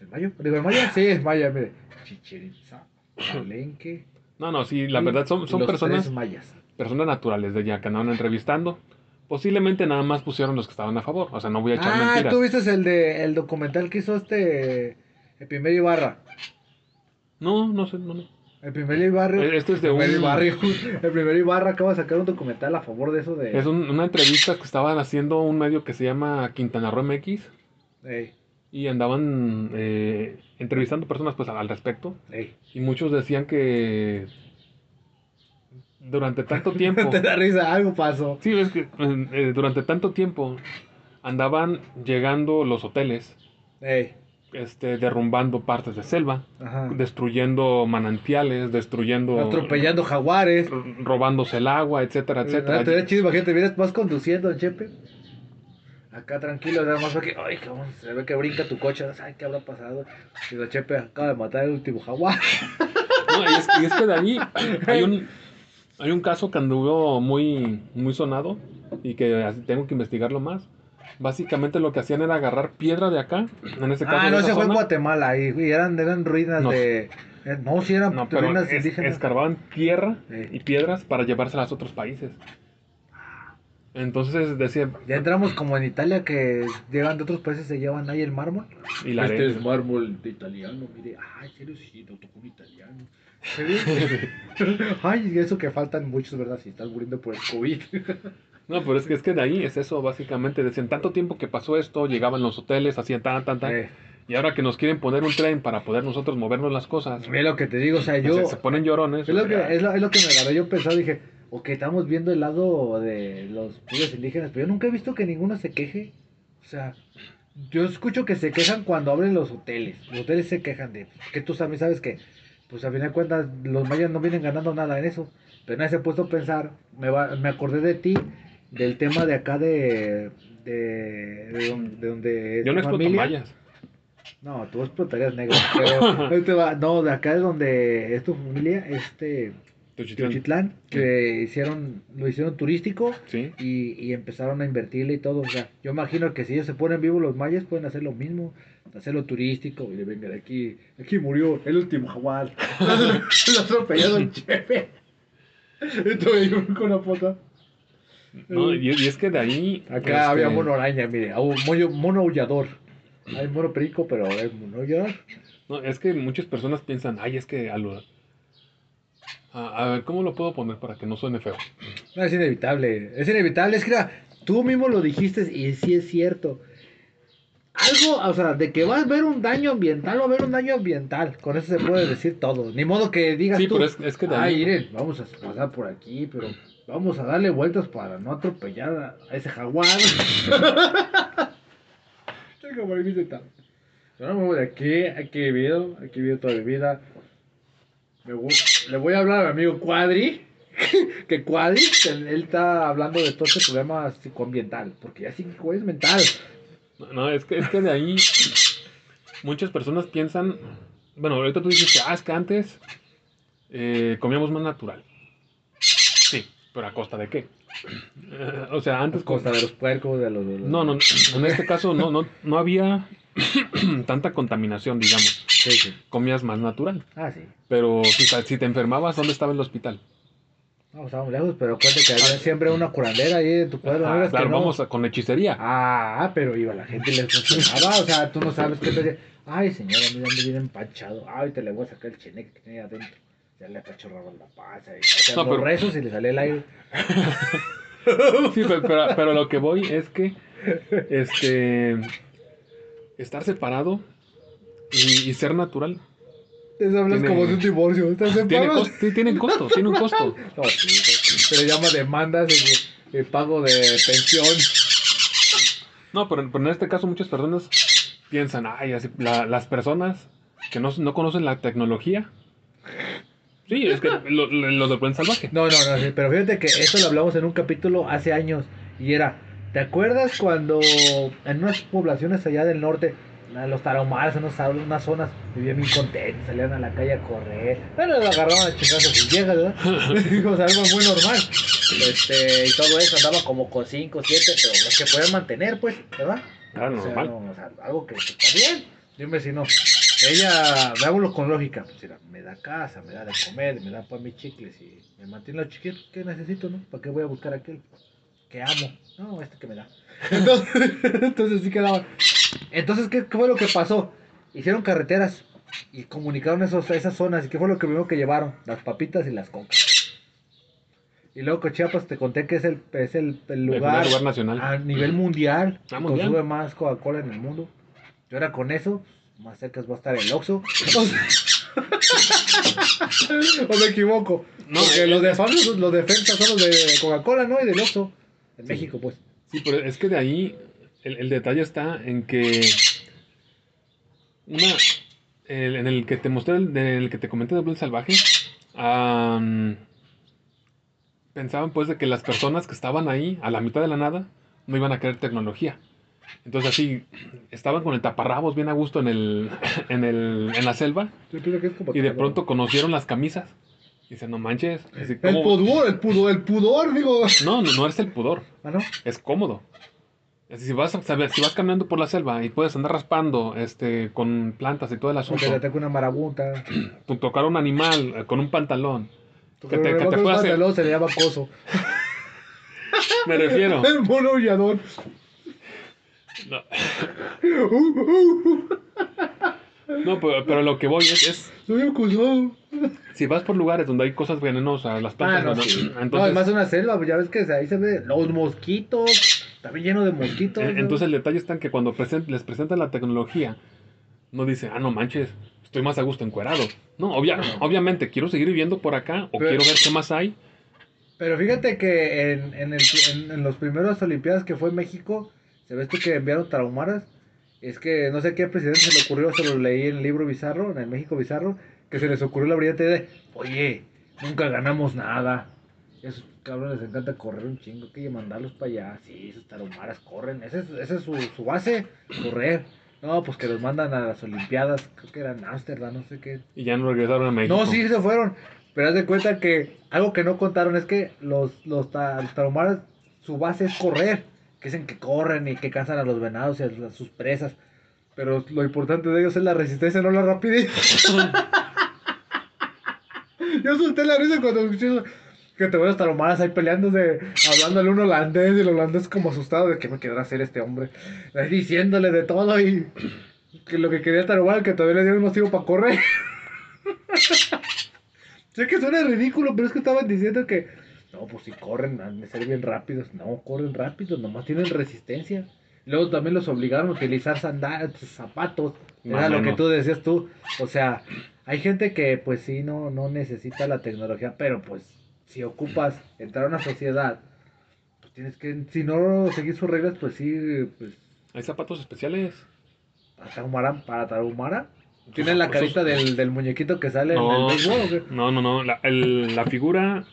¿El mayo? ¿Digo el maya? Sí, es maya, mire. Chichiriza, Palenque. No, no, sí, la verdad son, son los personas, tres mayas. personas naturales de allá que andaban entrevistando. Posiblemente nada más pusieron los que estaban a favor. O sea, no voy a echar Ah, mentiras. tú viste el, de, el documental que hizo este. El primer Ibarra. No, no sé, no, no. El primer Ibarra. Este es de el primer un- Ibarra, el primer Ibarra acaba de sacar un documental a favor de eso de. Es un- una entrevista que estaban haciendo un medio que se llama Quintana Roo MX Ey, y andaban eh, entrevistando personas pues al respecto ey. y muchos decían que durante tanto tiempo Te da risa, algo pasó. sí es que eh, eh, durante tanto tiempo andaban llegando los hoteles Ey, este derrumbando partes de selva ajá. destruyendo manantiales destruyendo Atropellando jaguares. robándose el agua etcétera etcétera Ah, Te chido, imagínate, vienes, vas conduciendo, Chepe. Acá tranquilo, nada más que, ay, cabrón, se ve que brinca tu coche, ay, ¿qué habrá pasado? Y la Chepe acaba de matar el último jaguar. No, y, es, y es que de ahí hay un, hay un caso que anduvo muy, muy sonado y que tengo que investigarlo más. Básicamente lo que hacían era agarrar piedra de acá, en ese caso Ah, no, ese fue en. Guatemala, y, y eran, eran ruinas No. de... eh, No, sí eran No, pero ruinas es- indígenas. escarbaban tierra Sí. y piedras para llevárselas a otros países. Entonces decía, Ya entramos como en Italia, que llegan de otros países, se llevan ahí el mármol. y la este arena. es mármol de italiano, mire, ay, serio, sí, lo tocó un italiano. ay, y eso que faltan muchos, ¿verdad? Si están muriendo por el COVID. No, pero es que, es que de ahí es eso, básicamente. Decían, tanto tiempo que pasó esto, llegaban los hoteles, hacían tan, tan, tan. Eh, Y ahora que nos quieren poner un tren para poder nosotros movernos las cosas, ve lo que te digo, o sea, pues, yo... se, se ponen llorones. Es lo, que, es, lo, es lo que me agarró. Yo pensaba, dije, ok, estamos viendo el lado de los pueblos indígenas, pero yo nunca he visto que ninguno se queje. O sea, yo escucho que se quejan cuando abren los hoteles. Los hoteles se quejan de que tú también sabes que, pues a fin de cuentas, los mayas no vienen ganando nada en eso. Pero nadie se ha puesto a pensar, me, va, me acordé de ti, del tema de acá de. de, de, don- de donde. es Yo no exploto familia. mayas. No, tú explotarías negro. Pero, ahí te va. no, de acá es donde es tu familia, este. Que hicieron, lo hicieron turístico Sí. y, y empezaron a invertirle y todo. O sea, yo imagino que si ellos se ponen vivos los mayas pueden hacer lo mismo, hacerlo turístico y venga de aquí, aquí murió el último jaguar. lo atropelló el chefe. Estoy con una foto. No, y, y es que de ahí. Acá este, había mono araña, mire, mono, mono aullador. Hay mono perico, pero es mono aullador. No, es que muchas personas piensan, ay, es que a lo. A, a ver, ¿cómo lo puedo poner para que no suene feo? No, es inevitable. Es inevitable. Es que tú mismo lo dijiste y sí es cierto. Algo, o sea, de que va a haber un daño ambiental, va a haber un daño ambiental. Con eso se puede decir todo. Ni modo que digas Sí, tú. pero es, es que Ay, miren, vamos a pasar por aquí, pero vamos a darle vueltas para no atropellar a ese jaguar. Yo no me voy de aquí, aquí he vivido, aquí he vivido toda mi vida. Me le voy a hablar a mi amigo Cuadri, que Cuadri, él, él está hablando de todo este problema psicoambiental, porque ya sí es mental. No, no, es que, es que de ahí. Muchas personas piensan. Bueno, ahorita tú dices que, ah, es que antes eh, comíamos más natural. Sí, pero a costa de qué? Eh, o sea, antes. Costa de los puercos, de los... de los- No, no, en este caso no, no, no había tanta contaminación, digamos. Comías más natural. Ah, sí. Pero si, te enfermabas, ¿dónde estaba el hospital? No, estábamos lejos, pero acuérdate que había siempre una curandera ahí en tu pueblo. ¿no? Ah, que no. vamos a- con hechicería. Ah, pero iba la gente y le funcionaba. O sea, tú no sabes qué te dice. Ay, señora, mira, me viene empachado. Ay, te le voy a sacar el cheneque que tenía adentro. Ya le apachurraba la panza. Y hacían No, los pero- rezos y le salía el aire. Sí, pero, pero, pero lo que voy es que este estar separado y, y ser natural Eso hablas Tiene- como de un divorcio. ¿Estás tiene, costo, tiene un costo. No, sí. pero llama demandas y, y pago de pensión. No, pero, pero en este caso muchas personas piensan, ay, así, la- las personas que no, no conocen la tecnología. Sí, es que lo, lo, lo del buen salvaje. No, no, no, sí, pero fíjate que esto lo hablamos en un capítulo hace años y era, ¿te acuerdas cuando en unas poblaciones allá del norte, los tarahumaras, en unas, unas zonas, vivían bien contentos, salían a la calle a correr, bueno, lo agarraban a chingados a sus viejas, ¿verdad? o sea, algo muy normal. Este, y todo eso andaba como con 5, 7, pero los que pueden mantener, pues, ¿verdad? Ah, O sea, normal. no, o sea, algo que que está bien. Y un vecino, ella, veámoslo con lógica, pues mira, me da casa, me da de comer, me da para mis chicles y me mantiene los chiquitos, ¿qué necesito, no? ¿Para qué voy a buscar aquel que amo? No, este que me da. Entonces, entonces sí quedaba. Entonces, ¿qué, ¿qué fue lo que pasó? Hicieron carreteras y comunicaron esos, esas zonas. ¿Y qué fue lo que primero que llevaron? Las papitas y las cocas. Y luego con Chiapas te conté que es el, es el, el El primer lugar nacional. a nivel mundial, Ah, mundial. consume más Coca-Cola en el mundo. Y ahora con eso, más cerca va a estar el Oxxo. ¿O me equivoco? No, Porque es- los de Fabio, los de Fenta son los de Coca-Cola, ¿no? Y del Oxxo. En México, pues. Sí, pero es que de ahí el, el detalle está en que una el- en el que te mostré, en el que te comenté de Blues Salvaje, pensaban pues de que las personas que estaban ahí a la mitad de la nada no iban a querer tecnología. Entonces así estaban con el taparrabos bien a gusto en el en el en la selva y de pronto conocieron las camisas. Y dicen, no manches, así El pudor, el pudor, el pudor, digo. no, no, no es el pudor Ah, ¿no? es cómodo. Si vas, a saber, si vas caminando por la selva y puedes andar raspando este, con plantas y todo el asunto, le ataque una marabunta. tú tocar a un animal eh, con un pantalón, que te, que te hacer, se le llama coso. me refiero. El mono aullador. No, no, pero, pero lo que voy es, es, Soy acusado. si vas por lugares donde hay cosas venenosas, las Ah, plantas, no, no, sí. no, No, entonces, además una selva, pues ya ves que ahí se ve los mosquitos, bien lleno de mosquitos. eh, ¿no? entonces el detalle está en que cuando les presentan la tecnología, no dicen, ah, no manches, estoy más a gusto encuerado. No, obvia- obviamente, quiero seguir viviendo por acá o Pero- quiero ver qué más hay. Pero fíjate que en, en, el, en, en los primeros Olimpiadas que fue en México, se ve esto que enviaron tarahumaras. Es que no sé qué presidente se le ocurrió, se lo leí en el libro Bizarro, en el México Bizarro, que se les ocurrió la brillante idea de, oye, nunca ganamos nada. Esos cabrones les encanta correr un chingo, que mandarlos para allá. Sí, esos tarahumaras corren, esa es, esa es su, su base, correr. No, pues que los mandan a las Olimpiadas, creo que eran Ámsterdam, no sé qué. Y ya no regresaron a México. No, sí se fueron. Pero haz de cuenta que algo que no contaron es que los, los, ta- los su base es correr. Que dicen que corren y que cazan a los venados y a, sus presas. Pero lo importante de ellos es la resistencia, no la rapidez. Yo solté la risa cuando escuché eso, que te voy a los tarahumaras ahí peleándose, hablándole un holandés y el holandés como asustado de que me quedará hacer este hombre. Ahí diciéndole de todo y que lo que quería el tarahumara que todavía le dieron un motivo para correr. Sé que suena ridículo, pero es que estaban diciendo que. No, pues si corren, han de ser bien rápidos. No, corren rápidos, nomás tienen resistencia. Luego también los obligaron a utilizar sandalias, zapatos. Más Era lo que tú decías tú. O sea, hay gente que pues sí no, no necesita la tecnología, pero pues si ocupas entrar a una sociedad, pues tienes que, si no seguir sus reglas, pues sí, pues Hay zapatos especiales. para Tarahumara, para Tarahumara. Tienen la Esos- carita del, del muñequito que sale en No, el béisbol, ¿o qué? no, no, no. La, el- la figura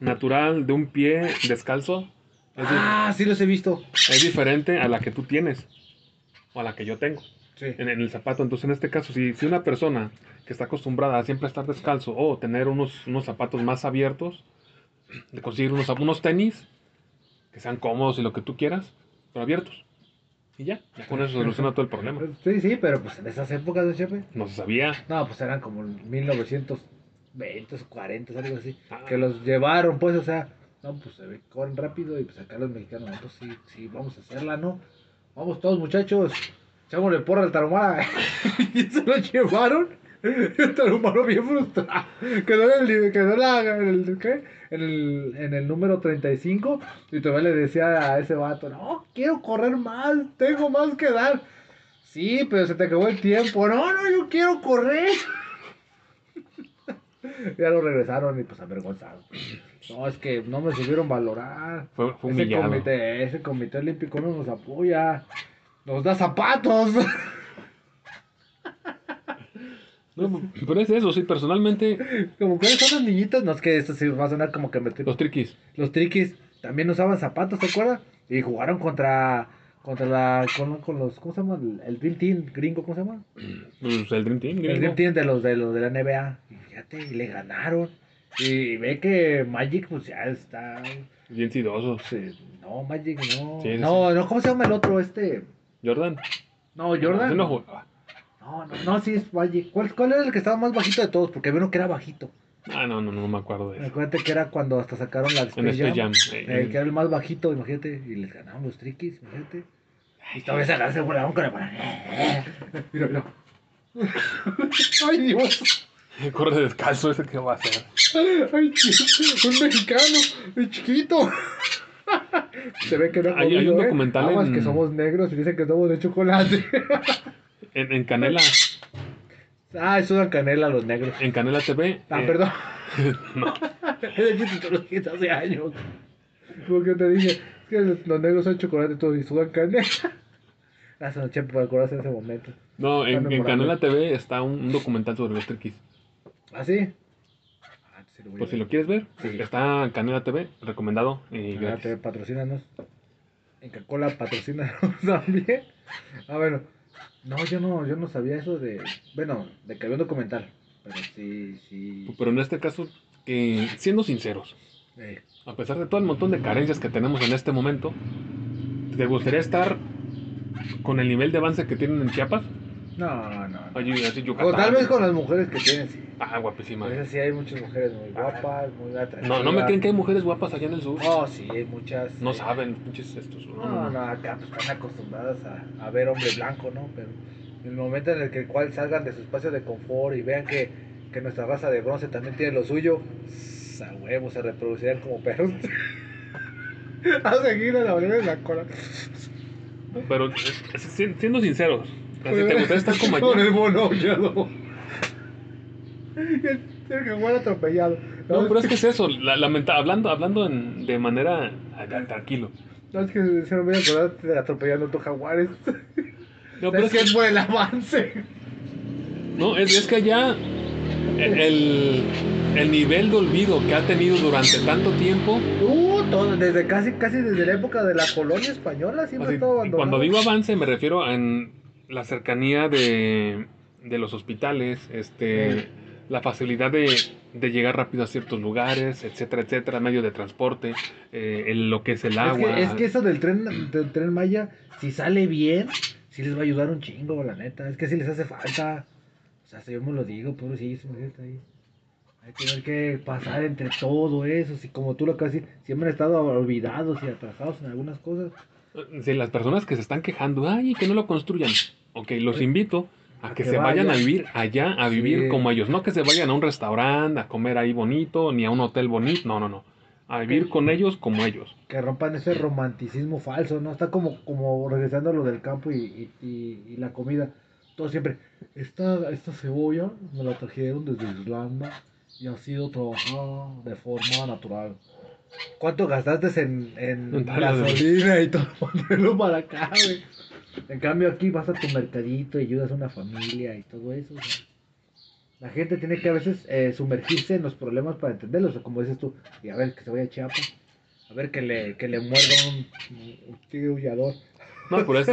natural de un pie descalzo Ah, sí los he visto. es diferente a la que tú tienes o a la que yo tengo Sí. en, en el zapato. Entonces, en este caso, si, si una persona que está acostumbrada a siempre estar descalzo o tener unos, unos zapatos más abiertos, de conseguir unos, unos tenis que sean cómodos y lo que tú quieras, pero abiertos. Y ya, ya con eso soluciona todo el problema. Sí, sí, pero pues en esas épocas Chepe. No se sabía. No, pues eran como 1900. 20 o 40, algo así. Ah. Que los llevaron, pues, o sea, no, pues se ve corren rápido y pues acá los mexicanos, no, pues sí, sí, vamos a hacerla, ¿no? Vamos todos, muchachos, echámosle porra al Tarahumara. y se lo llevaron. El Tarahumara bien frustrado. Quedó en el, quedó en la- en el, ¿qué? En el, en el número 35 y todavía le decía a ese vato, no, quiero correr más, tengo más que dar. Sí, pero se te acabó el tiempo. No, no, yo quiero correr. ya lo regresaron y pues avergonzados. No, es que no me supieron valorar. Fue, fue Ese comité, ese comité olímpico no nos apoya. Nos da zapatos. No, pero es eso, sí, personalmente, como cuáles son los niñitos. No es que esto sí va a sonar como que me los triquis. Los triquis también usaban zapatos, ¿te acuerdas? Y jugaron contra contra la con, con los ¿cómo se llama? El, el Dream Team gringo, ¿cómo se llama? Pues el Dream Team, El gringo. Dream Team de los de los de la NBA. Y fíjate, y le ganaron. Y ve que Magic pues ya está Bien sidosos. sí, no, Magic no. Sí, sí, no, no, ¿cómo se llama el otro este? Jordan. No, Jordan. No No, jugaba. No, no, no, sí es Magic. ¿Cuál, ¿Cuál era el que estaba más bajito de todos? Porque uno que era bajito. Ah, no, no, no me acuerdo de eso. Acuérdate que era cuando hasta sacaron la En Space este Jam. jam. Eh, eh, que era el más bajito, imagínate, y les ganaron los triquis, imagínate. Y todavía se agarra por la boca de Mira, mira. Ay, Dios. Corre descalzo ese que va a hacer. Ay, Dios. Un mexicano, de chiquito. Se ve que no ha Hay- hay un comido, ¿eh? documental en- que somos negros y dicen que somos de chocolate. En, en Canela, ah, sudan canela los negros. en Canela TV. Ah, eh, perdón. no, lo dijiste hace años. Porque te dije, es que los negros son chocolate todos y sudan canela. Hace un chepe para acordarse de ese momento. no, en, en. Canela TV está un, un documental sobre los triquis. ¿Ah, sí? Ah, lo Por si lo quieres ver, Sí. está en Canela TV, recomendado y Ah, gratis. te patrocínanos. En Coca-Cola patrocínanos también. Ah, bueno. No, yo no, yo no sabía eso de. Bueno, de que había un documental. Pero sí, sí. Pero en este caso, que siendo sinceros, eh, a pesar de todo el montón de carencias que tenemos en este momento, ¿te gustaría estar con el nivel de avance que tienen en Chiapas? No, no. no. Allí, así O Yucatán. tal vez con las mujeres que tienen, sí. Ah, guapísima. A veces sí hay muchas mujeres muy guapas, muy atractivas. No, no me creen que hay mujeres guapas allá en el sur. No, sí, hay muchas. No eh, saben, pinches estos. No, no, acá pues, están acostumbradas a, a ver hombre blanco, ¿no? Pero en el momento en el que el cual salgan de su espacio de confort y vean que, que nuestra raza de bronce también tiene lo suyo, a huevo se reproducirán como perros. a seguir a la de la cola. Pero si- siendo sinceros, si te gustaría estar como Con el mono aullado. El, el jaguar atropellado. No, pero es que es eso, la, lamenta- hablando, hablando en- de manera tranquilo. No, es que se me voy a acordar de atropellando otros jaguares. No, pero es que es por el avance. no, es, es que allá el, el nivel de olvido que ha tenido durante tanto tiempo, Uh, todo, desde casi, casi desde la época de la colonia española siempre así, ha estado y abandonado. cuando digo avance me refiero en la cercanía de, de los hospitales, este, Sí. la facilidad de, de llegar rápido a ciertos lugares, etcétera, etcétera, medio de transporte, eh, el- lo que es el es, agua. que, es que eso del tren, del tren Maya, si sale bien, sí les va a ayudar un chingo, la neta. Es que si les hace falta. O sea, si yo me lo digo, pobrecillos, imagínate ahí. Hay que ver qué pasar entre todo eso. Si como tú lo casi siempre han estado olvidados y atrasados en algunas cosas. Si las personas que se están quejando, ay, que no lo construyan. Ok, los invito a A que, que se vayan a vivir allá, a vivir Sí. como ellos. No que se vayan a un restaurante, a comer ahí bonito, ni a un hotel bonito. No, no, no. A vivir con ellos como ellos. Que rompan ese romanticismo falso, ¿no? Está como, como regresando a lo del campo y, y, y- y la comida. Todo siempre. Esta, esta cebolla me la trajeron desde Irlanda y ha sido trabajada de forma natural. ¿Cuánto gastaste en, en En gasolina y todo? Ponerlo para acá, güey. En cambio aquí vas a tu mercadito y ayudas a una familia y todo eso. o sea. La gente tiene que a veces eh, sumergirse en los problemas para entenderlos, o como dices tú, y a ver que se vaya a Chiapas, a ver que le, que le muerda un, un tigre aullador. No, pero es,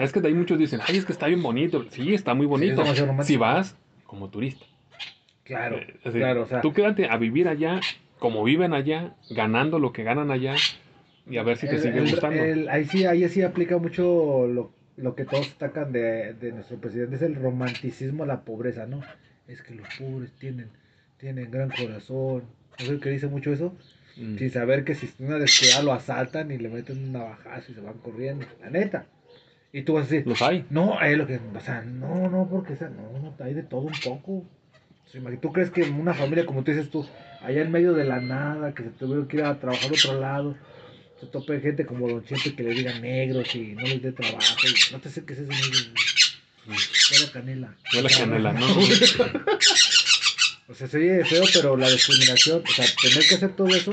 es que de ahí muchos dicen, ay, es que está bien bonito. Sí, está muy bonito. si vas como turista. Claro, Eh, decir, claro, o sea, Tú quédate a vivir allá, como viven allá, ganando lo que ganan allá, y a ver si te el- sigue el- gustando. el- ahí sí, ahí sí aplica mucho lo, lo que todos destacan de, de nuestro presidente, es el romanticismo a la pobreza, ¿no? Es que los pobres tienen, tienen gran corazón. ¿No sé qué dice mucho eso? Mm. Sin saber que si una descuidada lo asaltan y le meten un navajazo y se van corriendo. La neta. Y tú vas así. Los hay. No, es lo que. O sea, no, no, porque o sea, no, no, hay de todo un poco. ¿Tú crees que una familia, como tú dices tú, allá en medio de la nada, que se tuvieron que ir a trabajar a otro lado, se tope gente como Don Chente que le digan negros y no les dé trabajo? y no te sé qué es eso, negro. Huele a canela. Huele a canela, ¿no? O sea, se oye feo, pero la discriminación, o sea, tener que hacer todo eso,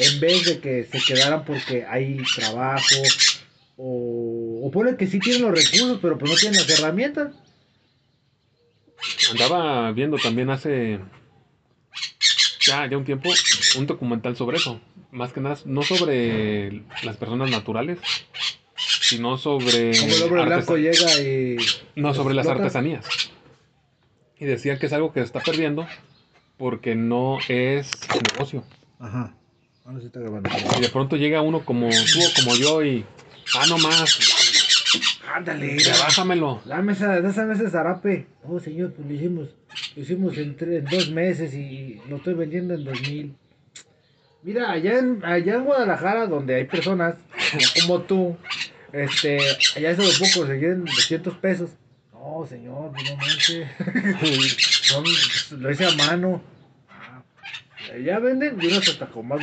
en vez de que se quedaran porque hay trabajo, o, o pone que sí tienen los recursos, pero pues no tienen las herramientas. Andaba viendo también hace ya, ya un tiempo un documental sobre eso. Más que nada, no sobre las personas naturales, sino sobre. Como el hombre blanco llega y... No, sobre las artesanías. Y decían que es algo que se está perdiendo porque no es negocio. Ajá. Ahora sí está grabando. Y de pronto llega uno como tú o como yo y. Ah, no más. Ándale, Bájamelo. Dame esa, dame ese zarape. Oh, señor, pues lo hicimos, lo hicimos en, en dos meses y lo estoy vendiendo en dos mil. Mira, allá en, allá en Guadalajara, donde hay personas como tú, este, allá eso lo puedo conseguir en 200 pesos. No, señor, pues no manches. Son, lo hice a mano. Ah, allá venden y unos hasta con más.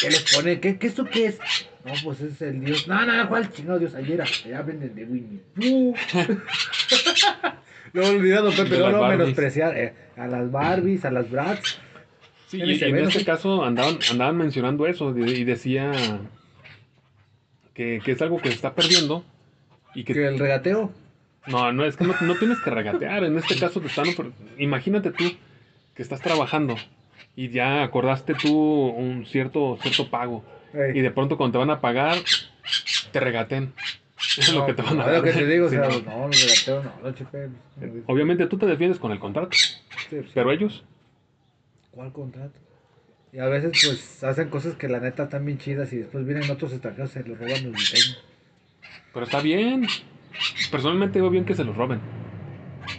¿Qué les pone? ¿Qué, qué esto qué es? No, pues es el dios. No, no, no, ¿cuál chingado dios? Ayer, allá venden de Winnie He olvidado, Pepe, no Barbies. menospreciar. eh, a las Barbies, a las Bratz. Sí, En y, en este caso andaban, andaban mencionando eso y decía que, que es algo que se está perdiendo y que Que el regateo. No, no, es que no, no tienes que regatear. En este caso te están... Imagínate tú que estás trabajando y ya acordaste tú un cierto, cierto pago. Y de pronto cuando te van a pagar, te regaten. Eso es lo que te van a no, dar. Es lo que te digo, o Sí, sea, no. no, los. Obviamente tú te defiendes con el contrato, Sí, sí. pero ellos... ¿Cuál contrato? Y a veces, pues, hacen cosas que la neta están bien chidas y después vienen otros extranjeros y se los roban los diseños. Pero está bien. Personalmente veo bien que se los roben.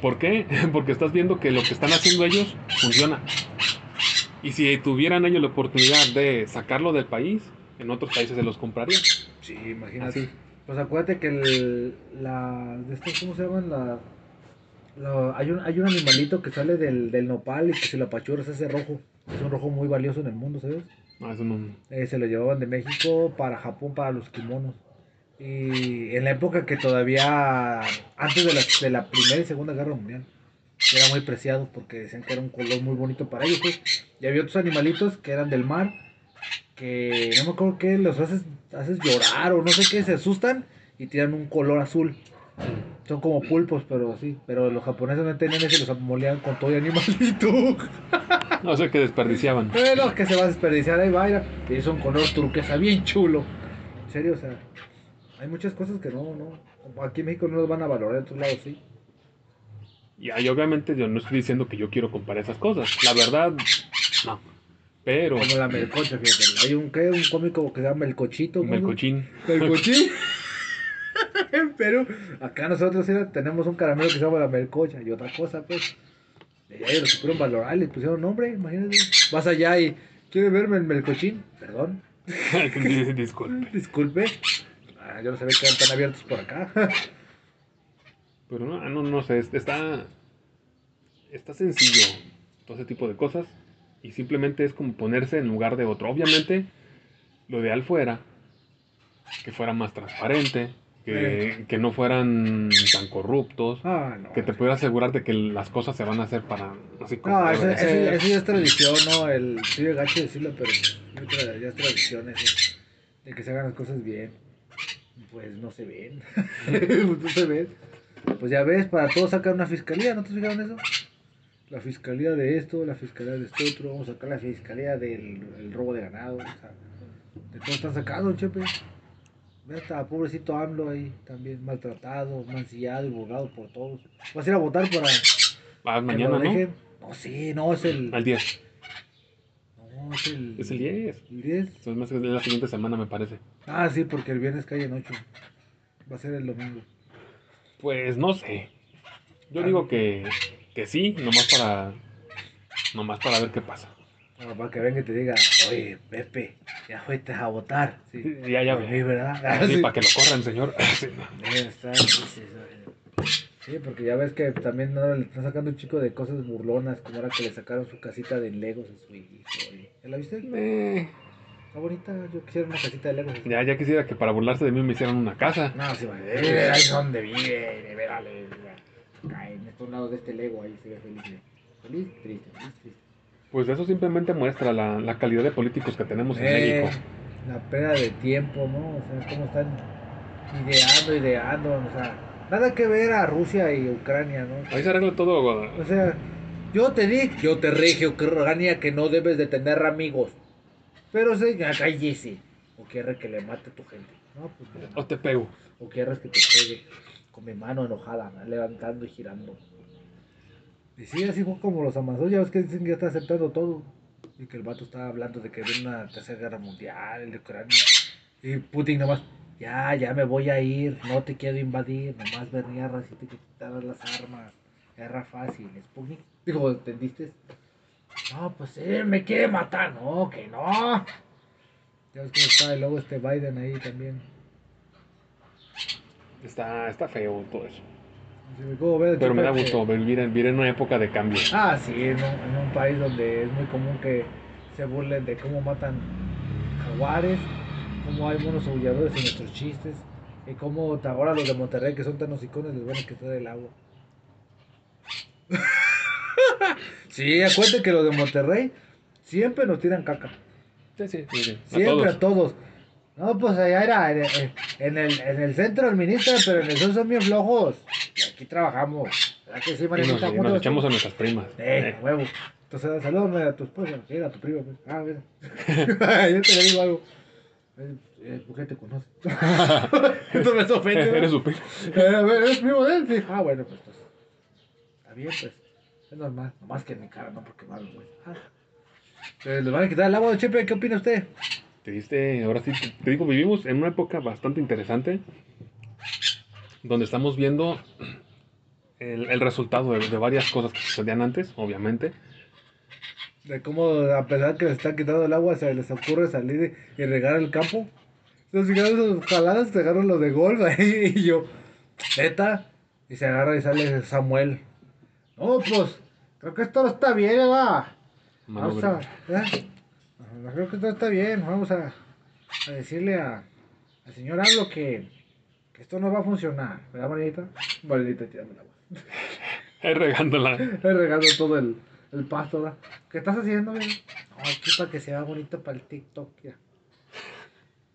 ¿Por qué? Porque estás viendo que lo que están haciendo ellos funciona. Y si tuvieran ellos la oportunidad de sacarlo del país, en otros países se los comprarían. Sí, imagínate. Así. Pues acuérdate que el, la, de estos, ¿cómo se llaman? La, la- hay, un, hay un animalito que sale del, del nopal y que si lo apachuras ese rojo. Es un rojo muy valioso en el mundo, ¿sabes? No, eso no- Eh, se lo llevaban de México para Japón para los kimonos. Y en la época que todavía, antes de la, de la Primera y Segunda Guerra Mundial, era muy preciado porque decían que era un color muy bonito para ellos. pues. Y había otros animalitos que eran del mar, que no me acuerdo qué, los haces, haces llorar o no sé qué, se asustan y tiran un color azul. Son como pulpos, pero sí. Pero los japoneses no tenían ese, los molían con todo el animalito. No sé qué desperdiciaban. Bueno, que se va a desperdiciar ahí, vaya. Y es un color turquesa bien chulo. En serio, o sea, hay muchas cosas que no, no. Aquí en México no los van a valorar, en otros lados sí. Y ahí obviamente yo no estoy diciendo que yo quiero comprar esas cosas. La verdad, no. Pero, Como la melcocha, fíjate. Hay un, ¿qué? un cómico que se llama Melcochito. ¿no? melcochín. Melcochín. en Perú. Acá nosotros tenemos un caramelo que se llama la melcocha y otra cosa, pues. Y ahí lo supieron valorar, le pusieron nombre, imagínate. Vas allá y, ¿quiere verme el melcochín? Perdón. Disculpe. Disculpe. Ah, yo no sabía que eran tan abiertos por acá. Pero no, no, no sé, es- está, está sencillo todo ese tipo de cosas y simplemente es como ponerse en lugar de otro. Obviamente, lo ideal fuera que fuera más transparente, que, que no fueran tan corruptos, Ah, no. que te pudiera asegurar de que las cosas se van a hacer para así como No, eso, de eso- eso ya es tradición, ¿no? El, sí, es gacho decirlo, pero ya es tradición eso. De que se hagan las cosas bien. Pues no se ven. Pues no se ven. Pues ya ves, para todos sacan una fiscalía, ¿no te fijaron eso? La fiscalía de esto, la fiscalía de esto otro, vamos a sacar la fiscalía del el robo de ganado. O sea, de todo están sacando, chepe. Ve hasta pobrecito AMLO ahí también maltratado, mancillado y burlado por todos. Vas a ir a votar para Ah, que mañana, ¿no? No, sí, no, es el. Al 10. No, es el. Es el 10. ¿El 10? Entonces, más es la siguiente semana, me parece. Ah, sí, porque el viernes cae en 8. Va a ser el domingo. Pues no sé. Yo Ah. digo que, que sí, nomás para Nomás para ver qué pasa. Bueno, para que venga y te diga, oye, Pepe, ya fuiste a votar. Sí, Ya, ya, mí, ¿verdad? Sí, para que lo corran, señor. Sí. Porque ya ves que también ahora le están sacando un chico de cosas burlonas, como ahora que le sacaron su casita de Legos a su hijo. ¿Ya la viste? Eh, Está bonita, yo quisiera una casita de Legos. ya, ya quisiera que para burlarse de mí me hicieran una casa. No, sí, ahí donde vive, acá en estos lados de este Lego, ahí se ve feliz. de- Feliz, triste, feliz, triste. Pues eso simplemente muestra la, la calidad de políticos que tenemos en Eh, México. La pérdida de tiempo, ¿no? O sea, cómo están ideando, ideando, o sea, nada que ver a Rusia y Ucrania, ¿no? Ahí se arregla todo. O sea, yo te di, yo te rige, Ucrania, que no debes de tener amigos. Pero se cállese. O quieres que le mate a tu gente. No, pues no. O te pego. O quieres que te pegue con mi mano enojada, levantando y girando. Y sí, así fue como los amazones, ya ves que dicen que ya está aceptando todo. Y que el vato estaba hablando de que viene una tercera guerra mundial, el de Ucrania. Y Putin nomás, ya, ya me voy a ir, no te quiero invadir, nomás venía si te quitaras las armas. Guerra fácil, Sputnik. Digo, ¿entendiste? No, pues él me quiere matar, no, que no. Ya ves cómo está, y luego este Biden ahí también. Está, está feo todo eso. Pero me da gusto vivir en, vivir en una época de cambio. Ah, sí, en un, en un país donde es muy común que se burlen de cómo matan jaguares, cómo hay monos aulladores en nuestros chistes, y cómo ahora los de Monterrey que son tan hocicones les van a quitar el agua. sí, acuérdense que los de Monterrey siempre nos tiran caca. Sí, sí, sí. A Siempre todos. a todos. No, pues allá era en, el, en el centro administra, pero en el sur son bien flojos. Y aquí trabajamos. ¿Verdad que sí, Y nos, echamos a nuestras primas. Eh, Eh, huevo. Entonces, salúdame a tu esposa, que era tu prima. pues. Ah, mira. Yo te le digo algo. Eh, eh, ¿Por qué te conoce? Esto me ofende. Eres su primo. Eh, a ver, ¿eres primo de él? Sí. Ah, bueno, pues, pues. Está bien, pues. Es normal. Nomás que en mi cara, no porque malo, güey. Ah. Entonces, ¿Le van a quitar el agua de Chepe? ¿Qué opina usted? Te diste, ahora sí, te, te digo, vivimos en una época bastante interesante donde estamos viendo el, el resultado de, de varias cosas que sucedían antes, obviamente. De cómo, a pesar que les están quitando el agua, se les ocurre salir y regar el campo. Entonces, llegaron esas jaladas, se agarran los de golf ahí y yo, neta. Y se agarra y sale Samuel. No, pues, creo que esto no está bien, va. Vamos a. ¿eh? Creo que esto está bien. Vamos a, a decirle a, al señor Hablo que, que esto no va a funcionar. ¿Verdad, Marinita? Marinita, tirame el agua. Ahí regándola. He regado todo el, el pasto, ¿verdad? ¿Qué estás haciendo, güey? No, aquí para que se vea bonito para el TikTok, ya.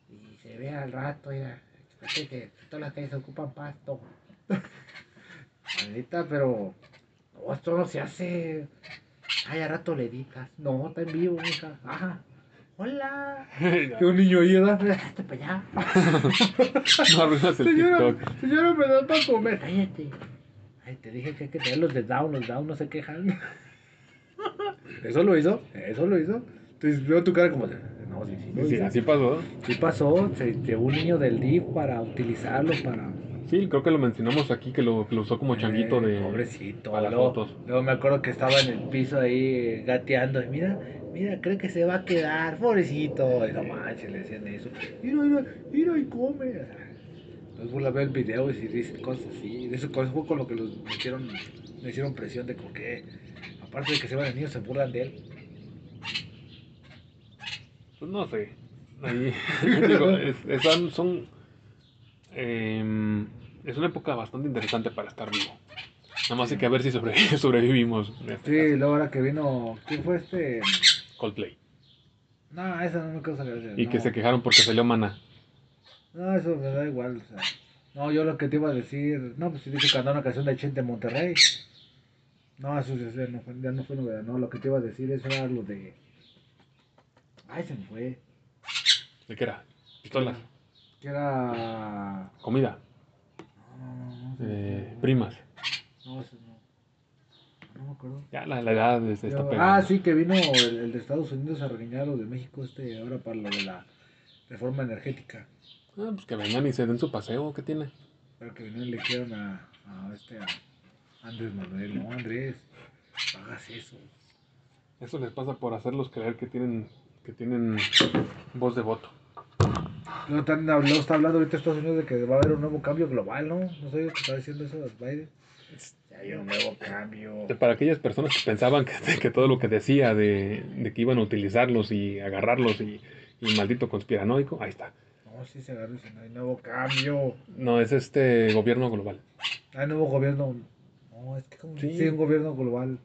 Y se vea al rato, ya. Fíjate que todas las calles ocupan pasto. Maldita, pero. No, esto no se hace. Ay, a rato le editas. No, está en vivo, hija. Ajá. Hola. Que un niño ahí, ¿verdad? Hazte para allá. No arruinas el Señora, TikTok. señora, me da para comer. Cállate. Ay, te dije que hay que tener los de down, los down no se quejan. ¿Eso lo hizo? ¿Eso lo hizo? Entonces veo tu cara como no, sí, sí, Sí, hizo. así pasó. Sí pasó, se llevó un niño del DIF para utilizarlo para... Sí, creo que lo mencionamos aquí, que lo, que lo usó como changuito Eh, de... Pobrecito. para las luego, fotos. luego me acuerdo que estaba en el piso ahí gateando. Y mira, mira, cree que se va a quedar, pobrecito. Y no manches, le decían eso. Mira, mira, mira y come. O sea, Entonces vuelve a ver el video y si dicen cosas así. De eso con- fue con lo que los metieron, me hicieron presión de que, aparte de que se van el niño, se burlan de él. Pues no sé. Ahí, digo, es, es- son... em, es una época bastante interesante para estar vivo. Nada más hay que ver si sobre- sobrevivimos. este Sí, luego ahora que vino, ¿quién fue este? Coldplay. No, esa no me causa gracia. Y que se quejaron porque salió mana. No, eso me da igual. O sea. No, yo lo que te iba a decir. No, pues si dije cantar una canción de Chente Monterrey. No, eso ya no fue, ya no fue novedad. No, lo que te iba a decir eso era lo de. Ay, se me fue. ¿De qué era? Pistolas, Que era. comida, No, no, no. se me eh, primas. No, eso no. No me acuerdo. Ya la, la edad está Yo- ah, sí, que vino el, el de Estados Unidos a regañar a los de México este ahora para lo de la reforma energética. Ah, pues que vengan y se den su paseo, ¿qué tiene? Pero que no le dijeron a, a este a Andrés Manuel, no Andrés, hagas eso. Eso les pasa por hacerlos creer que tienen, que tienen voz de voto. Están, luego está hablando ahorita Estados Unidos de que va a haber un nuevo cambio global, ¿no? No sé qué está diciendo eso Biden. Hay un nuevo cambio. Para aquellas personas que pensaban que, que todo lo que decía de, de que iban a utilizarlos y agarrarlos y, y maldito conspiranoico, ahí está. No, sí se agarra y dice, no hay nuevo cambio. No, es este gobierno global. Hay nuevo gobierno. No, es que como Sí. sí, un gobierno global.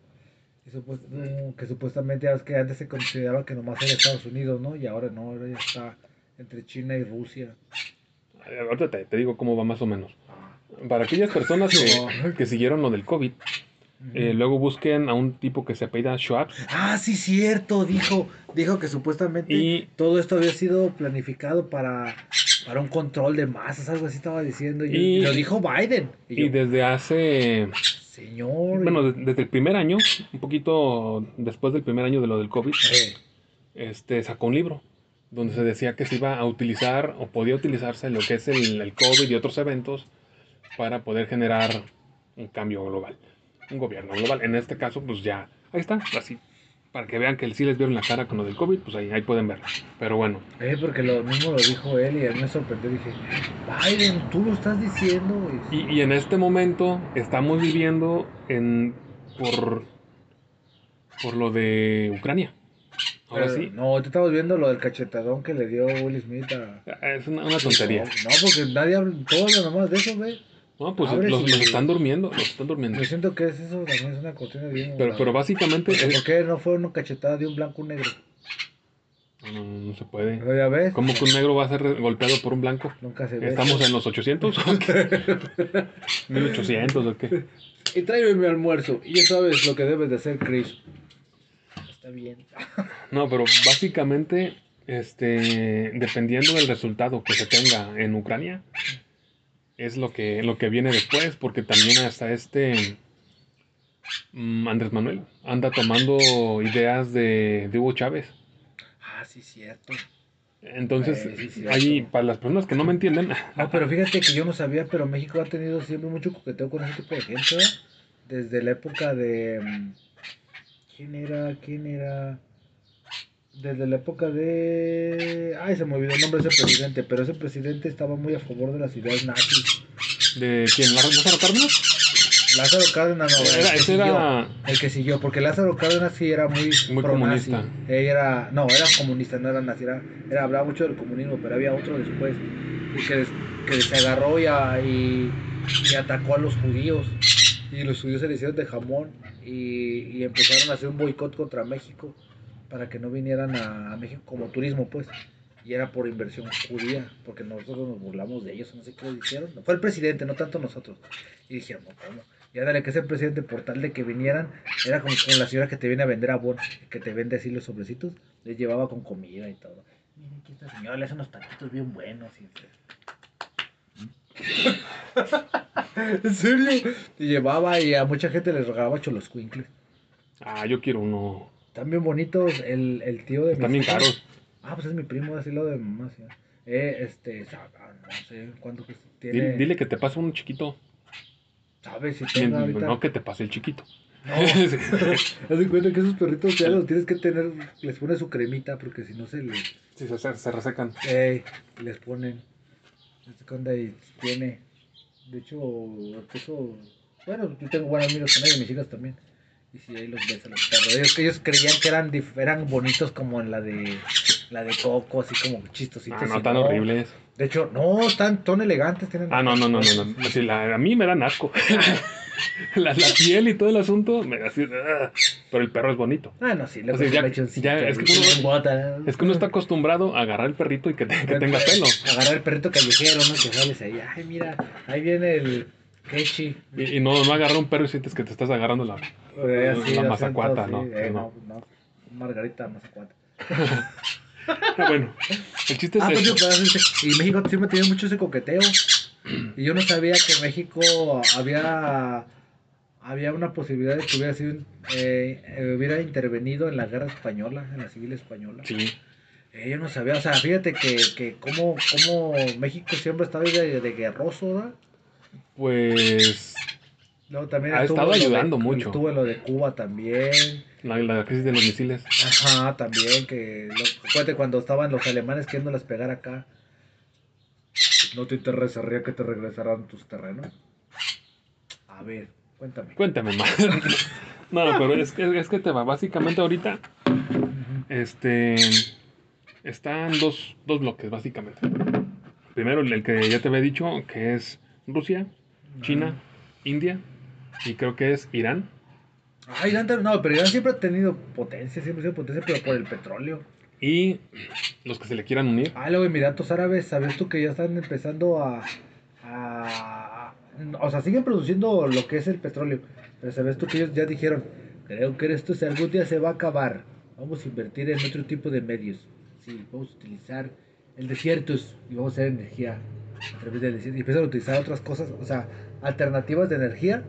Y supuest- no, que supuestamente ves que antes se consideraba que nomás era Estados Unidos, ¿no? Y ahora no, ahora ya está entre China y Rusia. Ahorita te, te digo cómo va más o menos. Ah. Para aquellas personas que, que siguieron lo del COVID, eh, luego busquen a un tipo que se apellida Schwab. Ah, sí, cierto, dijo, dijo que supuestamente Y- todo esto había sido planificado para, para un control de masas, algo así estaba diciendo. Y, Y- lo dijo Biden. Y, Y yo, desde hace, señor. bueno, de- desde el primer año, un poquito después del primer año de lo del COVID, Eh, este, sacó un libro donde se decía que se iba a utilizar o podía utilizarse lo que es el, el COVID y otros eventos para poder generar un cambio global, un gobierno global. En este caso, pues ya, ahí está, así, para que vean que sí les vieron la cara con lo del COVID, pues ahí, ahí pueden ver. Pero bueno, eh, porque lo mismo lo dijo él y a mí me sorprendió. Dije, Biden, tú lo estás diciendo. Y- y, y en este momento estamos viviendo en, por, por lo de Ucrania. Ahora Pero, sí, No, te estamos viendo lo del cachetadón que le dio Will Smith a. es una, una tontería. No, no, porque nadie habla, todos hablan nomás de eso, güey. No, pues los, los están durmiendo, los están durmiendo. Yo siento que es eso también es una cuestión de bien. Pero, pero básicamente ¿Por es- qué no fue una cachetada de un blanco a un negro? No, no, no se puede. Pero ya ves. ¿Cómo que un negro va a ser golpeado por un blanco? Nunca se ve. ¿Estamos en los 800 o qué? 1800 o qué? Y tráeme mi almuerzo. Y ya sabes lo que debes de hacer, Chris. Está bien. No, pero básicamente, este, dependiendo del resultado que se tenga en Ucrania, es lo que, lo que viene después, porque también hasta este mm, Andrés Manuel anda tomando ideas de, de Hugo Chávez. Ah, sí, cierto. Entonces, Eh, sí, ahí, para las personas que no me entienden, No, pero fíjate que yo no sabía, pero México ha tenido siempre mucho coqueteo con ese tipo de gente, ¿verdad? Desde la época de... ¿Quién era? ¿Quién era? Desde la época de... Ay, se me olvidó el nombre de ese presidente, pero ese presidente estaba muy a favor de las ideas nazis. ¿de quién? ¿Lázaro Cárdenas? Lázaro Cárdenas, no, Era- el, que ese siguió, era... el que siguió, porque Lázaro Cárdenas sí era muy, Muy comunista. Era, no, era comunista, no era nazi, era, era- hablaba mucho del comunismo, pero había otro después que, que se agarró y, a- y, y atacó a los judíos. Y los judíos se le hicieron de jamón y, empezaron a hacer un boicot contra México para que no vinieran a, a México como turismo, pues. Y era por inversión judía, porque nosotros nos burlamos de ellos, no sé qué les hicieron. Fue el presidente, no tanto nosotros. Y dijeron, ¿cómo? Y ándale, que ese presidente, por tal de que vinieran, era como con la señora que te viene a vender abón, que te vende así los sobrecitos, les llevaba con comida y todo. Miren, aquí esta señora le hace unos taquitos bien buenos. Y... ¿En serio? Y llevaba y a mucha gente les regalaba cholos cuincles. Ah, yo quiero uno. Están bien bonitos el, el tío de Están mis bien caros. Ah, pues es mi primo, así lo de mamá. sí. Eh, este, ah, no sé cuánto que tiene. Dile, dile que te pase uno chiquito. ¿Sabes si tengo ahorita? No que te pase el chiquito. No. Haz de cuenta que esos perritos ya los tienes que tener, les pones su cremita porque si no se les, Sí, se, se, se resecan. ey, les ponen. Y tiene, de hecho, eso, bueno, yo tengo buenos amigos con ellos, mis hijas también. Y si ahí los ves a los perros, ellos, que ellos creían que eran, eran bonitos como en la de, la de Coco, así como chistositos. Ah, no, tan horribles. De hecho, no, están, son elegantes, tienen. Ah, no, no, no, no. no. La- a mí me dan asco. la, la piel y todo el asunto. Me, así, ah, pero el perro es bonito. Ah, no, sí, le pones ya- ya, es que uno-. Es que uno está acostumbrado a agarrar el perrito y que, te- que tenga pelo. Agarrar el perrito callejero, ¿no? Que sales ahí. Ay, mira, ahí viene el Kechi. Y, y no, no agarrar un perro y sientes que te estás agarrando la. Eh, así, la mazacuata, siento, ¿no? sí, eh, No. no, no. Margarita mazacuata. Bueno, el chiste es Ah, eso. y México siempre tiene mucho ese coqueteo. Y yo no sabía que México había había una posibilidad de que hubiera sido eh, eh, hubiera intervenido en la guerra española, en la civil española. Sí. Eh, yo no sabía, o sea, fíjate que, que cómo, cómo México siempre estaba de, de guerroso, ¿verdad? Pues Luego también Ha estado de- ayudando mucho. Estuvo en lo de Cuba también. La, la crisis de los misiles. Ajá, también, que lo, cuando estaban los alemanes queriéndolas pegar acá. ¿No te interesaría que te regresaran tus terrenos? A ver, cuéntame. Cuéntame más. No, pero es que, es que te va. Básicamente ahorita este, están dos, dos bloques, básicamente. Primero, el que ya te había dicho, que es Rusia, China, India y creo que es Irán. Ah, Irán también- no, pero Irán siempre ha tenido potencia, siempre ha sido potencia, pero por el petróleo. Y los que se le quieran unir. Ah, luego Emiratos Árabes, ¿sabes tú que ya están empezando a, a- O sea, siguen produciendo lo que es el petróleo, pero ¿sabes tú que ellos ya dijeron, creo que esto si algún día se va a acabar, vamos a invertir en otro tipo de medios. Sí, vamos a utilizar el desierto y vamos a hacer energía a través del desierto. Y empiezan a utilizar otras cosas, o sea, alternativas de energía.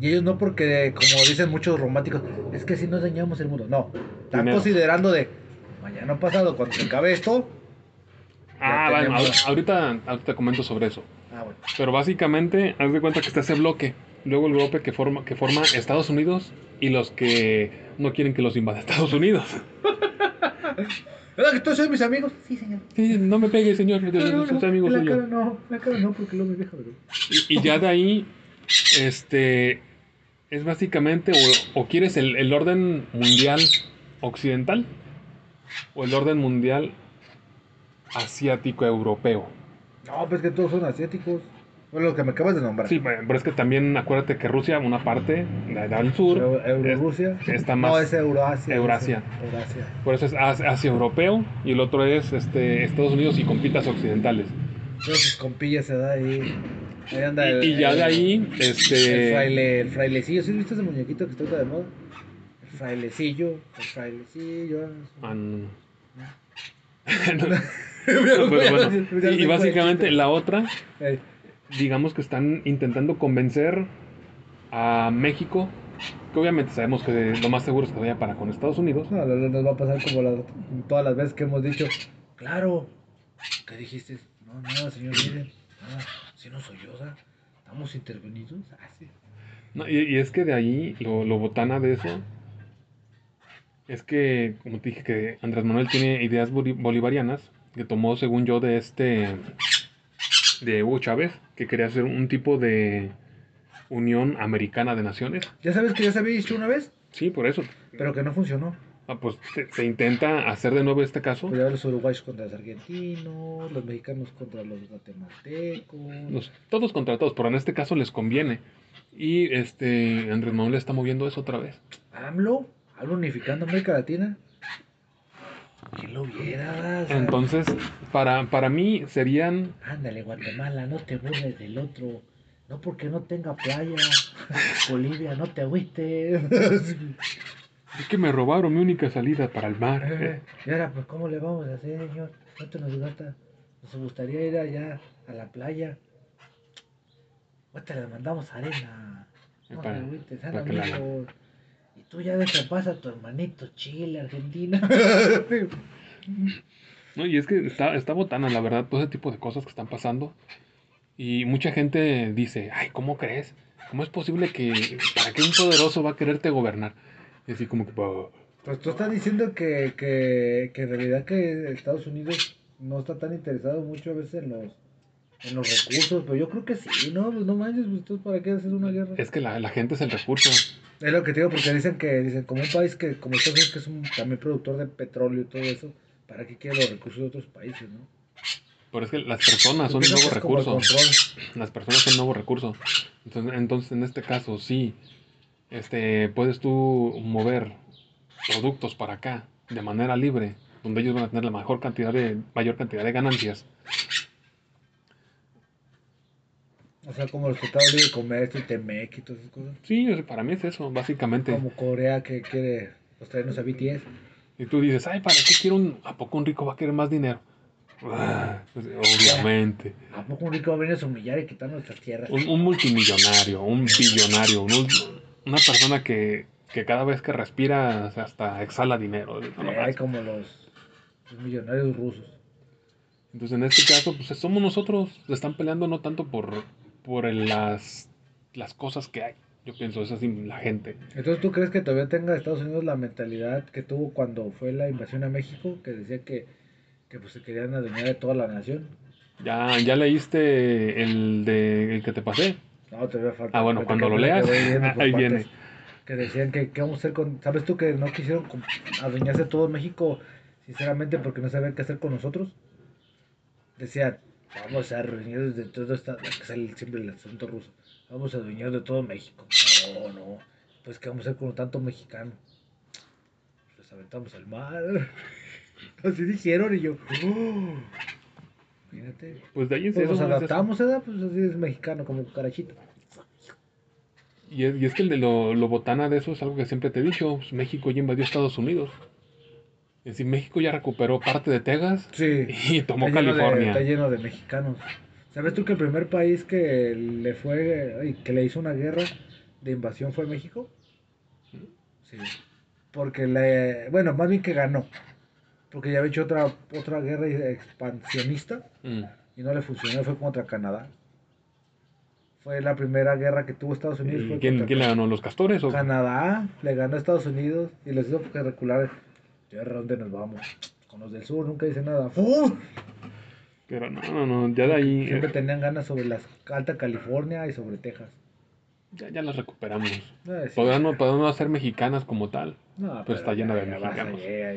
Y ellos no porque, como dicen muchos románticos, es que si no dañamos el mundo. No, están considerando de mañana pasado, cuando se acabe esto, Ah, bueno, tenemos- ahorita, ahorita te comento sobre eso. Ah, bueno. Pero básicamente, haz de cuenta que está ese bloque. Luego el bloque que forma, que forma Estados Unidos y los que no quieren que los invada Estados Unidos. ¿Verdad que todos son mis amigos? Sí, señor. Sí, no me pegue, señor. No, no, Soy no, amigo en la cara no, la cara no, porque luego me deja, y ya de ahí, este, es básicamente, o, o quieres el, el orden mundial occidental o el orden mundial asiático europeo. No, pues que todos son asiáticos. Bueno, lo que me acabas de nombrar. Sí, pero es que también acuérdate que Rusia, una parte, la del sur, Euro- Eurorusia. es- está No, más- es Eurasia. Eurasia. Eurasia. por eso es as- Asia europeo y el otro es este, Estados Unidos y compitas occidentales. Sus compillas se da ahí. Ahí anda el, Y, y ya de ahí, El este, fraile, el frailecillo. ¿Sí viste ese muñequito que está de moda? El frailecillo. El frailecillo. ah, no. No, Pero bueno, y, y básicamente la otra digamos que están intentando convencer a México, que obviamente sabemos que lo más seguro es que vaya para con Estados Unidos. No, no, no nos va a pasar como la- todas las veces que hemos dicho. Claro. ¿Qué dijiste? No, nada, señor Biden. Nada. Si no soy yo, ¿sabes? ¿Estamos intervenidos? Ah, sí. No, y, y es que de ahí lo, lo botana de eso es que, como te dije, que Andrés Manuel tiene ideas boli- bolivarianas que tomó, según yo, de este, de Hugo Chávez, que quería hacer un tipo de unión americana de naciones. ¿Ya sabes que ya se había dicho una vez? Sí, por eso. Pero que no funcionó. Ah, pues se, se intenta hacer de nuevo este caso. Ya los uruguayos contra los argentinos, los mexicanos contra los guatemaltecos. Los- todos contra todos, pero en este caso les conviene. Y este Andrés Manuel está moviendo eso otra vez. AMLO, AMLO unificando América Latina. ¿Quién lo viera? Entonces, para, para mí serían Ándale, Guatemala, no te burles del otro. No porque no tenga playa. Bolivia, no te agüites. Es que me robaron mi única salida para el mar. Eh, y ahora, pues, ¿cómo le vamos a hacer, señor? ¿Cuánto nos gasta? Nos gustaría ir allá a la playa. Ahorita le mandamos arena. No Para- te para que la. Y tú ya paz a tu hermanito Chile, Argentina. ¿no? Y es que está, está botana, la verdad, todo ese tipo de cosas que están pasando. Y mucha gente dice, ay, ¿cómo crees? ¿Cómo es posible que, para qué un poderoso va a quererte gobernar? Y así como que, "Bah". Pues tú estás diciendo que, que, que en realidad que Estados Unidos no está tan interesado mucho a veces en los, en los recursos, pero yo creo que sí, ¿no? Pues no manches, pues tú para qué haces una guerra. es que la, la gente es el recurso. Es lo que te digo, porque dicen que, dicen, como un país que, como Estados Unidos, que es un también productor de petróleo y todo eso, ¿para qué quiere los recursos de otros países, no? Pero es que las personas son pienso nuevo el recurso. Las personas son un nuevo recurso. Entonces, entonces, en este caso, sí, este, puedes tú mover productos para acá de manera libre, donde ellos van a tener la mejor cantidad de, mayor cantidad de ganancias. O sea, como los tratados de comercio, Temec y todas esas cosas. Sí, para mí es eso, básicamente. Como Corea que quiere pues, traernos a BTS. Y tú dices, ay, ¿para qué quiero un, a poco un rico va a querer más dinero? Ah, pues, obviamente. ¿A poco un rico va a venir a humillar y quitar nuestras tierras? Un, un multimillonario, un billonario, un- una persona que, que cada vez que respira o sea, hasta exhala dinero. Eh, como los, los millonarios rusos. Entonces, en este caso, pues somos nosotros. Se están peleando no tanto por, por las, las cosas que hay. Yo pienso, es así la gente. Entonces, ¿tú crees que todavía tenga Estados Unidos la mentalidad que tuvo cuando fue la invasión a México? Que decía que, que pues, se querían adueñar de toda la nación. ¿Ya, ya leíste el de el que te pasé? No, todavía falta. Ah, bueno, cuando lo leas, ahí viene. Que decían que, que vamos a hacer con... ¿Sabes tú que no quisieron adueñarse de todo México, sinceramente, porque no sabían qué hacer con nosotros? Decían, vamos a adueñarnos de todo esta... Que sale siempre el asunto ruso. Vamos a adueñar de todo México. No, no. Pues, ¿qué vamos a hacer con tanto mexicano? Los aventamos al mar. Así dijeron y yo... "Oh". Fíjate. Pues de ahí es Pues nos adaptamos, ¿verdad? Pues así es mexicano, como cucarachito. Y es, y es que el de lo, lo botana de eso es algo que siempre te he dicho. pues, México ya invadió Estados Unidos. Es decir, México ya recuperó parte de Texas Sí. y tomó está lleno de- California. está lleno de mexicanos. ¿Sabes tú que el primer país que le fue que le hizo una guerra de invasión fue México? Sí. Porque le, bueno, más bien que ganó. Porque ya había hecho otra otra guerra expansionista Mm. y no le funcionó, fue contra Canadá. Fue la primera guerra que tuvo Estados Unidos. ¿Y fue ¿Quién, quién le ganó? ¿Los castores? O? Canadá le ganó a Estados Unidos y les hizo que recular. ¿De dónde nos vamos? Con los del sur nunca dicen nada. ¡Fu! Pero no, no, no, ya de ahí eh, Siempre tenían ganas sobre la Alta California y sobre Texas. ya, ya las recuperamos. Eh, sí. Podrán no, podrán no ser mexicanas como tal. No, pero está llena de mexicanos. ya,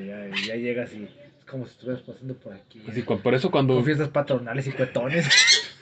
ya llegas y es como si estuvieras pasando por aquí. Así, cu- por eso cuando Con fiestas patronales y cuetones.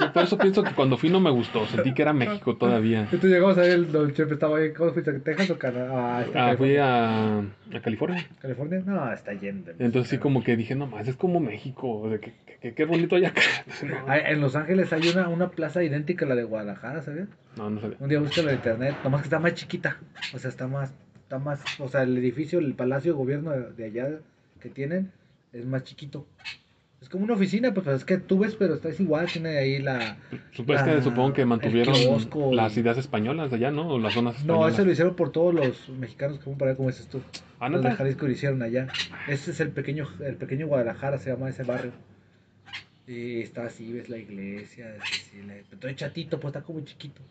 yo por eso pienso que cuando fui no me gustó, sentí que era México todavía. Entonces llegamos ahí, el Don Chepe estaba ahí. ¿Cómo fuiste? ¿Texas o Canadá? Ah, Ah, fui California. a, a California. ¿California? No, está de Entonces sí como que dije, no más, es como México, o sea, que, que- qué bonito hay acá. No, En Los Ángeles hay una, una plaza idéntica a la de Guadalajara, ¿sabes? no, no sabía. Un día búscalo en internet, nomás que está más chiquita. O sea, está más, está más, o sea, el edificio, el palacio de gobierno de, de allá que tienen es más chiquito. Es como una oficina, pues, pues, es que tú ves, pero está es igual, tiene ahí la... Es que Ah, supongo que mantuvieron kiosco las ideas españolas de allá, ¿no? O las zonas No, españolas. eso lo hicieron por todos los mexicanos que fueron para allá, como dices tú. Ah, Los de. Jalisco lo hicieron allá. Ese es el pequeño, el pequeño Guadalajara, se llama ese barrio. Y está así, ves la iglesia, así, sí, la- pero todo es chatito, pues está como chiquito.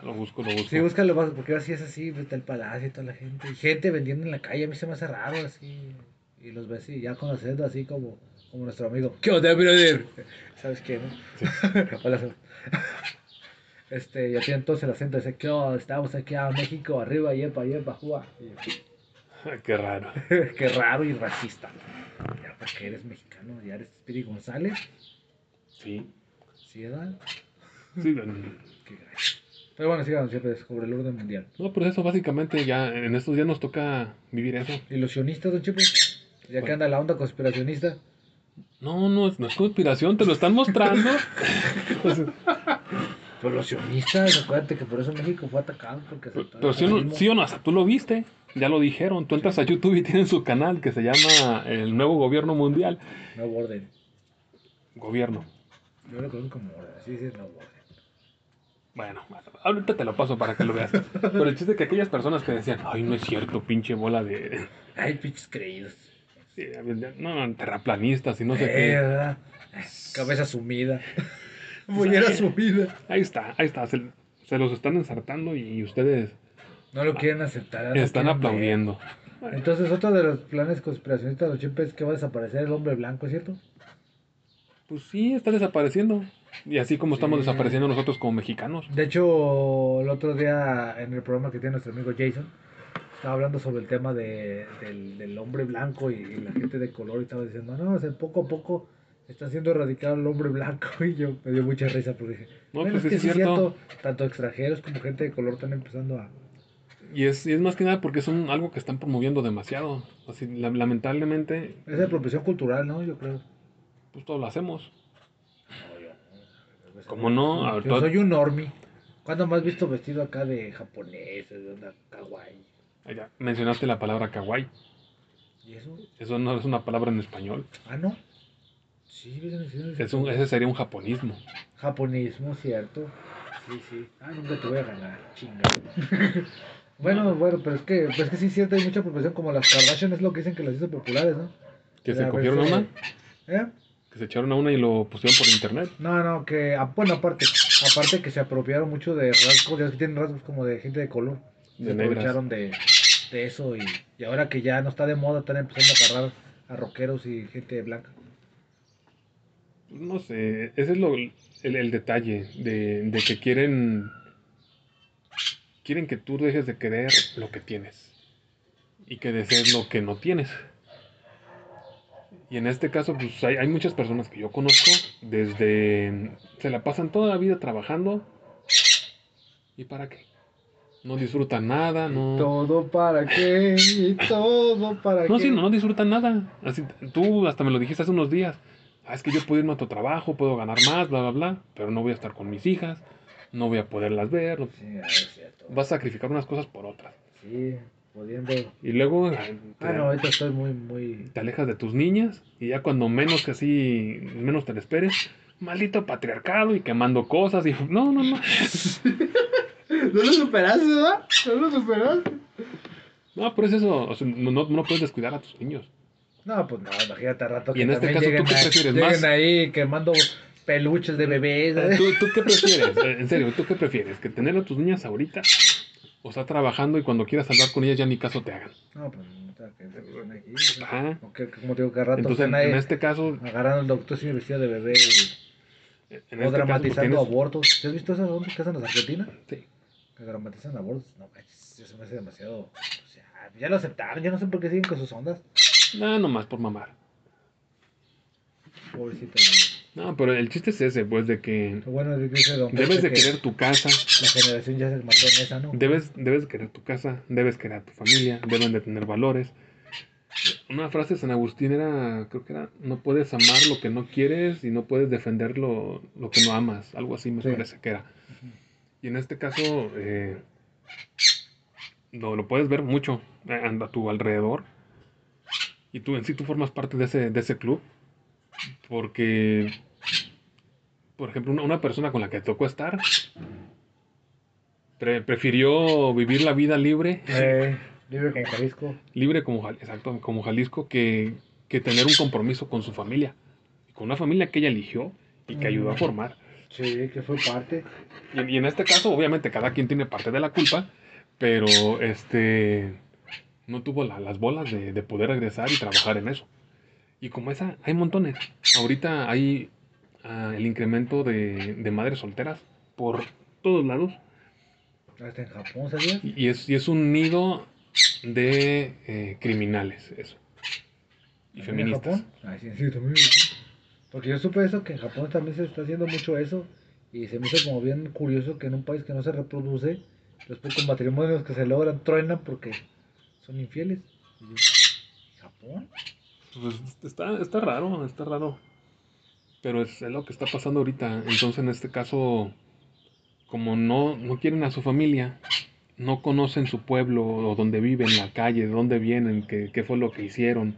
Ah, lo busco, lo busco. Sí, búscalo, porque así es así, está el palacio y toda la gente. Y gente vendiendo en la calle, a mí se me hace raro así. Y los ves y ya conociendo así como, como nuestro amigo. ¿Qué onda, brother? ¿Sabes qué, no? Hola, Seb. Este, ya tienen todos el acento, dice, ¿qué onda? Estamos aquí a México, arriba, yepa, yepa, yo, Qué raro. Qué raro y racista. Ya, porque eres mexicano, ya eres Spiri González. Sí. ¿Sí, edad? sí. mm. Qué gacho. Pero bueno, sigamos siempre sobre el orden mundial. No, pero eso básicamente ya en estos días nos toca vivir eso. Ilusionista, don Chepe. Ya que anda la onda conspiracionista. No, no, es- no es conspiración, te lo están mostrando. Pues, Pero los sionistas, acuérdate que por eso México fue atacado. Porque pero pero sí, no, sí o no, hasta tú lo viste, ya lo dijeron. Tú entras a YouTube y tienen su canal que se llama El Nuevo Gobierno Mundial. Nuevo orden. Gobierno. Yo lo conozco como orden. Sí, sí, nuevo orden. Bueno, ahorita te lo paso para que lo veas. Pero el chiste es que aquellas personas que decían, ay, no es cierto, pinche bola de. Ay, pinches creídos. sí, No, no, terraplanistas y no sé Eh, qué. ¿verdad? Cabeza sumida. Mollera sumida. Ahí está, ahí está. Se, se los están ensartando y ustedes No lo quieren aceptar. no están quieren ver. aplaudiendo. Entonces, otro de los planes conspiracionistas de los Chepe es que va a desaparecer el hombre blanco, ¿es cierto? Pues sí, está desapareciendo. Y así como estamos Sí. desapareciendo nosotros como mexicanos. De hecho, el otro día en el programa que tiene nuestro amigo Jason, estaba hablando sobre el tema de, del, del hombre blanco y, y la gente de color y estaba diciendo, no, o sea, poco a poco está siendo erradicado el hombre blanco y yo me dio mucha risa porque dije, No, bueno, pues es que es cierto. cierto, tanto extranjeros como gente de color están empezando a... Y es, y es más que nada porque es un, algo que están promoviendo demasiado. Así, la- lamentablemente, Es de apropiación cultural, ¿no? Yo creo. pues todo lo hacemos. Yo no. ¿Cómo no? A ver, Yo todo- soy un normie. ¿Cuándo me has visto vestido acá de japonés, de una kawaii? Ya, mencionaste la palabra kawaii. ¿Y eso? Eso no es una palabra en español. Ah, ¿no? Sí. Es un, ese sería un japonismo. Japonismo, cierto. Sí, sí. Ah, nunca te voy a ganar, chinga. bueno, bueno, pero es que, pues es que sí es cierto, hay mucha profesión como las Kardashian es lo que dicen que las hizo populares, ¿no? Que se verse- una, ¿Eh? Que se echaron a una y lo pusieron por internet. No, no, que, ah, bueno, aparte, Aparte que se apropiaron mucho de rasgos, ya que tienen rasgos como de gente de color. De se negras. aprovecharon de, de eso y, y ahora que ya no está de moda, están empezando a agarrar a rockeros y gente blanca. No sé, ese es lo, el, el detalle de, de que quieren quieren que tú dejes de querer lo que tienes y que desees lo que no tienes. Y en este caso, pues hay, hay muchas personas que yo conozco desde se la pasan toda la vida trabajando y para qué. No disfrutan nada, no. Todo para qué, y todo para No, qué. sí, no, no disfrutan nada. Así, tú hasta me lo dijiste hace unos días. Ah, es que yo puedo irme a tu trabajo, puedo ganar más, bla, bla, bla, pero no voy a estar con mis hijas, no voy a poderlas ver. no- Sí, ah, es cierto. Vas a sacrificar unas cosas por otras. Sí, pudiendo. Y luego ah, te, Ah, no, ahorita estoy muy, muy. te alejas de tus niñas y ya cuando menos que así, menos te lo esperes, maldito patriarcado y quemando cosas y no, no, no. No lo superaste, ¿verdad? No lo superaste. No, pero es eso, o sea, no, no, no puedes descuidar a tus niños. No, pues no, imagínate al rato Y en este también caso, ¿tú lleguen qué a- prefieres, lleguen más? ahí quemando peluches de bebés. ¿eh? ¿Tú, tú qué prefieres? Eh, En serio, ¿tú qué prefieres? ¿Que tener a tus niñas ahorita? ¿O estar trabajando y cuando quieras hablar con ellas ya ni caso te hagan? No, pues no, aquí. Ajá. O que, como te digo, que rato Entonces, en ahí este caso, agarrando al doctor sin vestido de bebé y, en o este caso, pues, dramatizando abortos. ¿Has visto esas ondas que hacen en Argentina? Sí. Que dramatizan abortos. No, eso me hace demasiado. O sea, ya lo aceptaron, yo no sé por qué siguen con sus ondas. No, nomás por mamar. Pobrecito. No, pero el chiste es ese, pues, de que bueno debes de que querer tu casa, La generación ya se mató en esa, ¿no? debes, debes de querer tu casa, debes querer a tu familia, deben de tener valores. Una frase de San Agustín era, creo que era, no puedes amar lo que no quieres y no puedes defender lo, lo que no amas, algo así me Sí. parece que era. Y en este caso, eh, lo, lo puedes ver mucho eh, a, a tu alrededor. Y tú en sí, tú formas parte de ese, de ese club. Porque, por ejemplo, una, una persona con la que tocó estar pre- prefirió vivir la vida libre, Eh, libre como Jalisco. libre como, Jal- exacto, como Jalisco, que, que tener un compromiso con su familia. Con una familia que ella eligió y que ayudó a Mm. formar. Sí, que fue parte. Y, y en este caso, obviamente, cada quien tiene parte de la culpa, pero este no tuvo la- las bolas de, de poder regresar y trabajar en eso. Y como esa, hay montones. Ahorita hay ah, el incremento de, de madres solteras por todos lados. Hasta en Japón, ¿sabías? Y, es, y es un nido de eh, criminales, eso. Y ¿En feministas. Japón? Ay, sí, sí, también. Porque yo supe eso, que en Japón también se está haciendo mucho eso. Y se me hizo como bien curioso que en un país que no se reproduce, los pocos matrimonios que se logran truenan porque son infieles. Y yo, ¿Japón? Pues está, está raro, está raro. Pero es, es lo que está pasando ahorita. Entonces, en este caso, como no, no quieren a su familia, no conocen su pueblo o dónde viven, la calle, de dónde vienen, qué, qué fue lo que hicieron,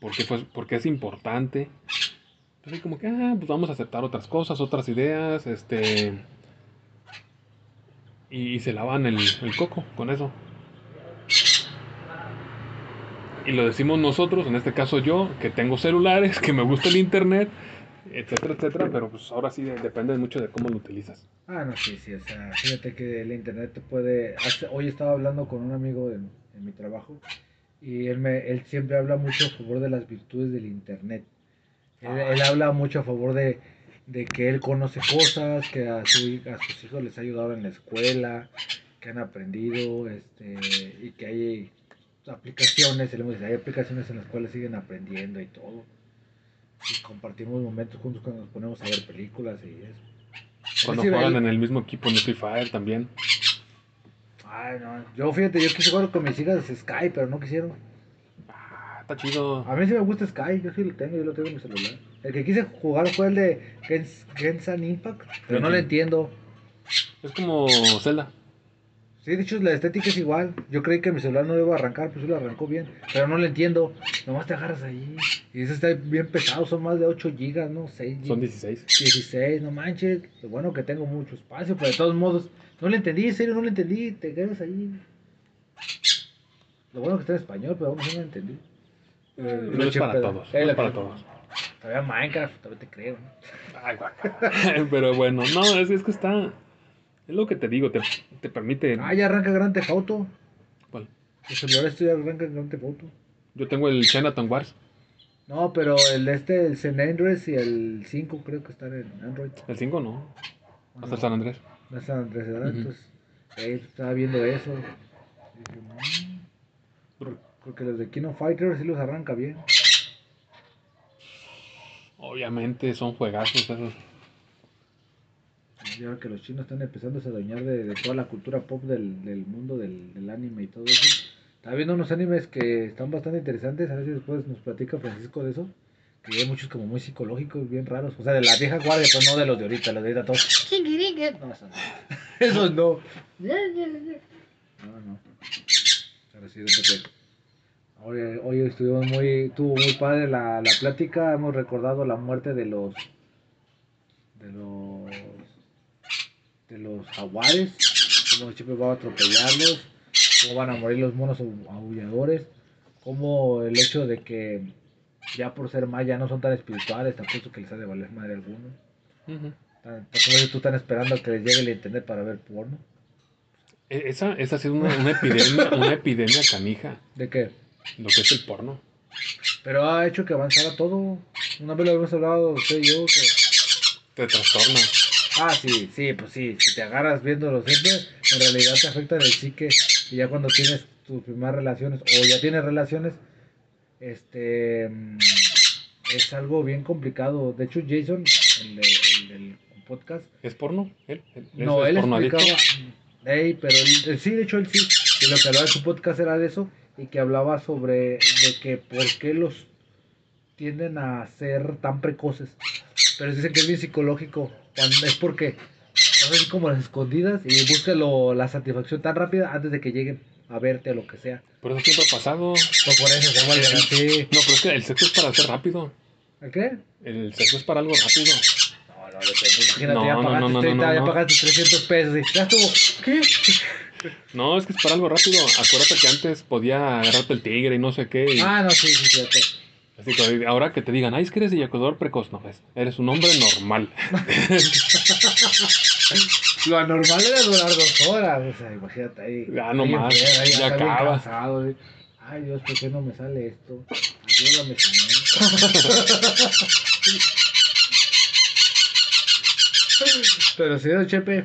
por qué, fue, por qué es importante. Entonces, como que, ah, pues vamos a aceptar otras cosas, otras ideas, este. Y, se lavan el coco con eso. Y lo decimos nosotros, en este caso yo, que tengo celulares, que me gusta el internet, etcétera, etcétera, pero pues ahora sí de- depende mucho de cómo lo utilizas. Ah, no, sí, sí, o sea, fíjate que el internet te puede... hace- Hoy estaba hablando con un amigo en, en mi trabajo y él, me, él siempre habla mucho a favor de las virtudes del internet. Él, Ah. él habla mucho a favor de, de que él conoce cosas, que a, su, a sus hijos les ha ayudado en la escuela, que han aprendido, este, y que hay aplicaciones, hay aplicaciones en las cuales siguen aprendiendo y todo. Y compartimos momentos juntos cuando nos ponemos a ver películas y eso. Cuando Sí, juegan en el mismo equipo en Free Fire también. Ay, no. Yo, fíjate, yo quise jugar con mis hijas Sky, pero no quisieron. Ah, está chido. A mí sí me gusta Sky, yo sí lo tengo, yo lo tengo en mi celular. El que quise jugar fue el de Gens- Genshin Impact, pero no lo entiendo. Es como Zelda. Sí, de hecho la estética es igual. Yo creí que mi celular no lo iba a arrancar, pues sí lo arrancó bien. Pero no lo entiendo. Nomás te agarras ahí. Y eso está bien pesado, son más de 8 gigas, ¿no? 6 Son gigas. 16. 16, no manches. Lo bueno que tengo mucho espacio, pero de todos modos, no lo entendí, en serio, no lo entendí. Te quedas ahí. Lo bueno que está en español, pero aún así no lo entendí. Eh, No es para Pedo. todos. Eh, No es para todos. Todavía Minecraft, todavía te creo. ¿no? Ay, guaca. Pero bueno, no, es, es que está. Es lo que te digo, te, te permite. Ah, ya arranca Grand Theft Auto. ¿Cuál? El celular este ya arranca Grand Theft Auto. Yo tengo el Chinatown Wars, No, pero el este, el San Andreas y el 5 creo que están en Android. el 5 no, ¿O hasta no? el San Andrés. No San Andrés, ¿verdad? Entonces, eh, estaba viendo eso. Dije. Por- Porque los de Kino Fighters sí los arranca bien. Obviamente son juegazos esos. Y ahora que los chinos están empezando a adueñar de, de toda la cultura pop del, del mundo del, del anime y todo eso. Estaba viendo unos animes que están bastante interesantes. A ver si después nos platica Francisco de eso. Que hay muchos como muy psicológicos, bien raros. O sea, de la vieja guardia, pero no de los de ahorita. Los de ahorita todos. No, esos no. Esos no. No, no. Pero sí, Hoy, hoy estuvimos muy, estuvo muy padre la, la plática. Hemos recordado la muerte de los de los de los jaguares, cómo siempre va a atropellarlos, cómo van a morir los monos au- aulladores, cómo el hecho de que ya por ser maya no son tan espirituales, tampoco que les ha de valer madre a algunos. Ujú. Tan- tan- Como dices tú están esperando a que les llegue el internet para ver porno. E- Esa, esa ha sido una, una epidemia, una epidemia canija, ¿De qué? lo que es el porno. Pero ha hecho que avanzara todo. Una vez lo habíamos hablado usted y yo que Te trastorna. Ah, sí, sí, pues sí, si te agarras viéndolo siempre, en realidad te afecta el psique y ya cuando tienes tus primeras relaciones o ya tienes relaciones, este, mm, es algo bien complicado. De hecho, Jason, el, de- el del podcast, ¿Es porno? ¿Él? ¿Él- no, es él explicaba, Ey, pero él- él sí, de hecho él sí, y lo que hablaba en su podcast era de eso y que hablaba sobre de que por qué los tienden a ser tan precoces. Pero dicen que es bien psicológico, es porque son así como las escondidas y buscan lo- la satisfacción tan rápida antes de que lleguen a verte o lo que sea. Pero eso siempre ha pasado. Pues por eso se así. No, pero es que el sexo es para hacer rápido. ¿A qué? El sexo es para algo rápido. No, no, depende. Imagínate, No, ya no, pagaste no, no, 30, no, ya no. pagaste 300 pesos y ya estuvo. ¿Qué? No, es que es para algo rápido. Acuérdate que antes podía agarrarte el tigre y no sé qué. y- Ah, no, sí, sí, cierto. Así que ahora que te digan, ay, es que eres eyaculador precoz, no, pues, eres un hombre normal. Lo anormal era durar dos horas, o sea, imagínate ahí. Ya, no ahí ya acaba. cansado, Ay, Dios, ¿por qué no me sale esto? Ayúdame, Señor. pero don Chepe,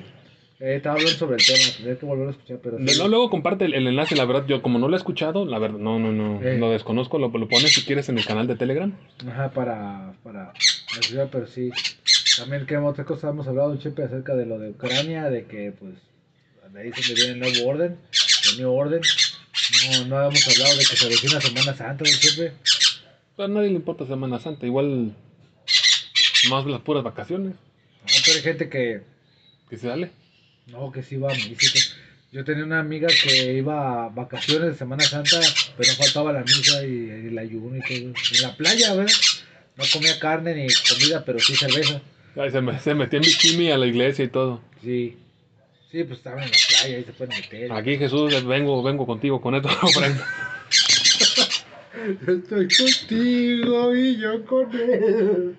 eh, estaba hablando sobre el tema, tendría que volver a escuchar, pero sí. No, luego comparte el, el enlace, la verdad, yo como no lo he escuchado, la verdad, no, no, no, Eh. lo desconozco, lo, lo pones si quieres en el canal de Telegram. Ajá, para, para ayudar, pero sí. También que otra cosa hemos hablado, Chepe, acerca de lo de Ucrania, de que, pues, de ahí se viene el nuevo orden, el nuevo orden. No, no habíamos hablado de que se avecina Semana Santa, Chepe. A nadie le importa Semana Santa, igual más las puras vacaciones, No, pero hay gente que, que se dale. No, que sí va a misa. Yo tenía una amiga que iba a vacaciones de Semana Santa, pero no faltaba la misa y, el ayuno y todo. En la playa, ¿verdad? No comía carne ni comida, pero sí cerveza. Ay, se, me- se metió en bikini a la iglesia y todo. Sí. Sí, pues estaba en la playa, ahí se pueden meter. Aquí Jesús, vengo, vengo contigo con esto. ofrenda. Estoy contigo y yo con él.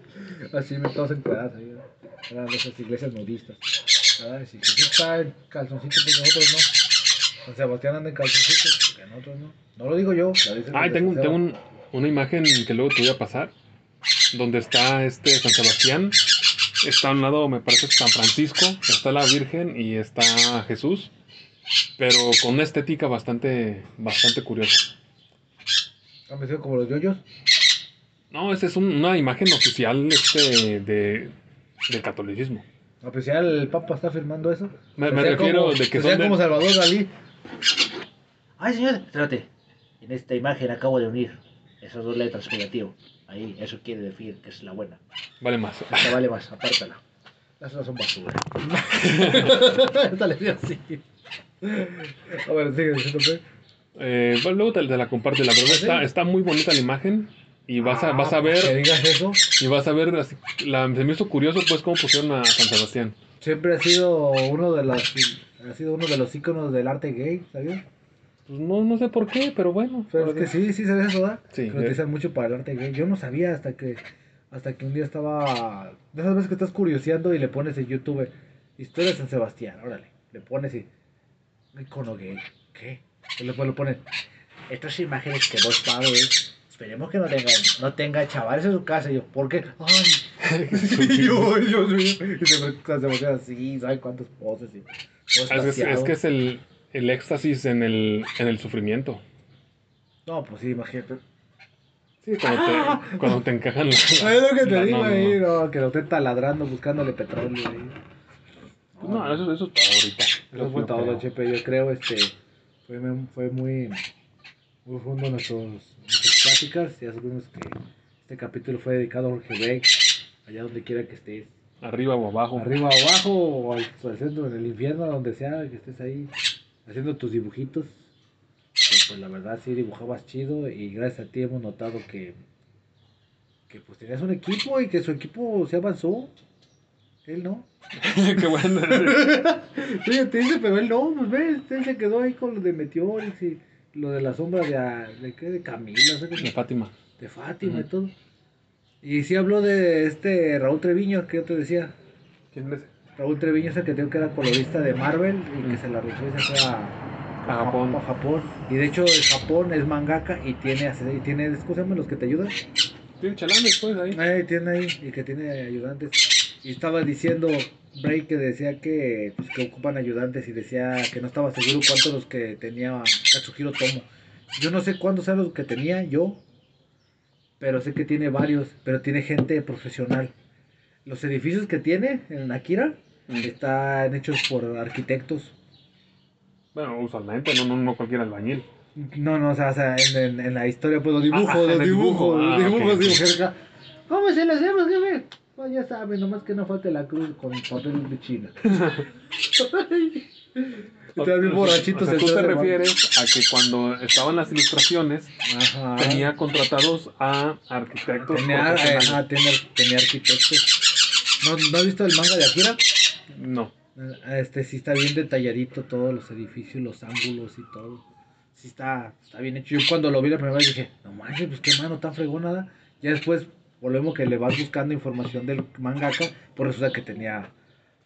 Así me todos encuadrados ahí. ¿verdad? Eran esas iglesias nudistas. Si Jesús está en calzoncito, pues nosotros no. San Sebastián anda en calzoncito, que nosotros no. No lo digo yo. Ay, tengo, tengo un- una imagen que luego te voy a pasar, donde está este San Sebastián, está a un lado, me parece, San Francisco, está la Virgen y está Jesús, pero con una estética bastante, bastante curiosa. ¿Han vestido como los yoyos? No, esa es un- una imagen oficial este, de, del catolicismo. ¿A pues ya el Papa está firmando eso? Me, me refiero como- de que son de- como Salvador Dalí. Ay, señor, espérate. En esta imagen acabo de unir esas dos letras negativo. Ahí, eso quiere decir que es la buena. Vale más. Esta vale más, apártala. Esas no son basura. Esta le dio así. A ver, sigue pues. Eh, bueno, luego te, te la comparto, la verdad ¿Ah, sí? está, está muy bonita la imagen y vas a, Ah, vas a Que ver digas eso. y vas a ver la, se me hizo curioso pues cómo pusieron a San Sebastián. Siempre ha sido uno de los ha sido uno de los íconos del arte gay, ¿sabías? Pues no, no sé por qué, pero bueno. Pero es que sí, sí sabes eso, ¿verdad? Sí, Que lo utilizan mucho para el arte gay. Yo no sabía hasta que Hasta que un día estaba. De esas veces que estás curioseando y le pones en YouTube historias en Sebastián, órale. Le pones y. Icono gay. ¿Qué? Y después lo pones. Estas imágenes que vos pago es. Esperemos que no tenga, no tenga chavales en su casa. Y yo, ¿por qué? Ay. y yo, Dios mío. Y se queda así, ¿saben cuántas poses? Y Es, que es- que el, el éxtasis en el, en el sufrimiento. No, pues sí, imagínate. Sí, cuando te, cuando te encajan la- Es lo que te la- digo no, ahí, no. no, que lo estén taladrando buscándole petróleo ahí. Pues no, eso, eso es todo ahorita. Eso fue todo. Chepe. Yo creo, este, fue, fue muy, muy profundo nuestros, pláticas. Ya sabemos que este capítulo fue dedicado a Jorge Beck, allá donde quiera que estés. Arriba o abajo. Arriba o abajo, o al, centro, en el infierno, donde sea, que estés ahí, haciendo tus dibujitos. Pues, pues, la verdad sí dibujabas chido y gracias a ti hemos notado que, que pues tenías un equipo y que su equipo se avanzó. Él no. Qué bueno. Fíjate, dice, pero él no, pues ves, él se quedó ahí con lo de Meteorix y lo de la sombra de, a- de, qué, de Camila, ¿sabes? De Fátima. de Fátima y todo. Y sí habló de este Raúl Treviño, que yo te decía. ¿Quién es? Raúl Treviño es el que tengo que era colorista de Marvel y que se la rifó y se fue a, A Japón. a Japón. Y de hecho, el Japón es mangaka y tiene, y tiene ¿cómo se llaman los que te ayudan? Tiene chalanes, pues, ahí. Ahí tiene ahí, y que tiene ayudantes. Y estaba diciendo Bray que decía que, pues, que ocupan ayudantes y decía que no estaba seguro cuántos los que tenía Katsuhiro Tomo. Yo no sé cuántos eran los que tenía yo, pero sé que tiene varios, pero tiene gente profesional. Los edificios que tiene en Akira Mm. están hechos por arquitectos. Bueno, usualmente, no, no, no cualquier albañil. No, no, o sea, o sea, en, en- en la historia, pues los dibujos, Ah, los el dibujo. dibujos, los Ah, dibujos, dibujos. ¿Cómo se lo hacemos, jefe? Pues ya saben, nomás que no falte la cruz con papel de China. Estaba bien borrachito. O sea, tú te refieres a que cuando estaban las ilustraciones, Ajá. tenía contratados a arquitectos. Tenía, ajá, tenía, tenía arquitectos. ¿No, ¿No has visto el manga de Akira? No. Este sí está bien detalladito todos los edificios, los ángulos y todo. Sí está, está bien hecho. Yo cuando lo vi la primera vez dije, no manches, pues qué mano tan fregona. Ya después, volvemos que le vas buscando información del mangaka, por eso que tenía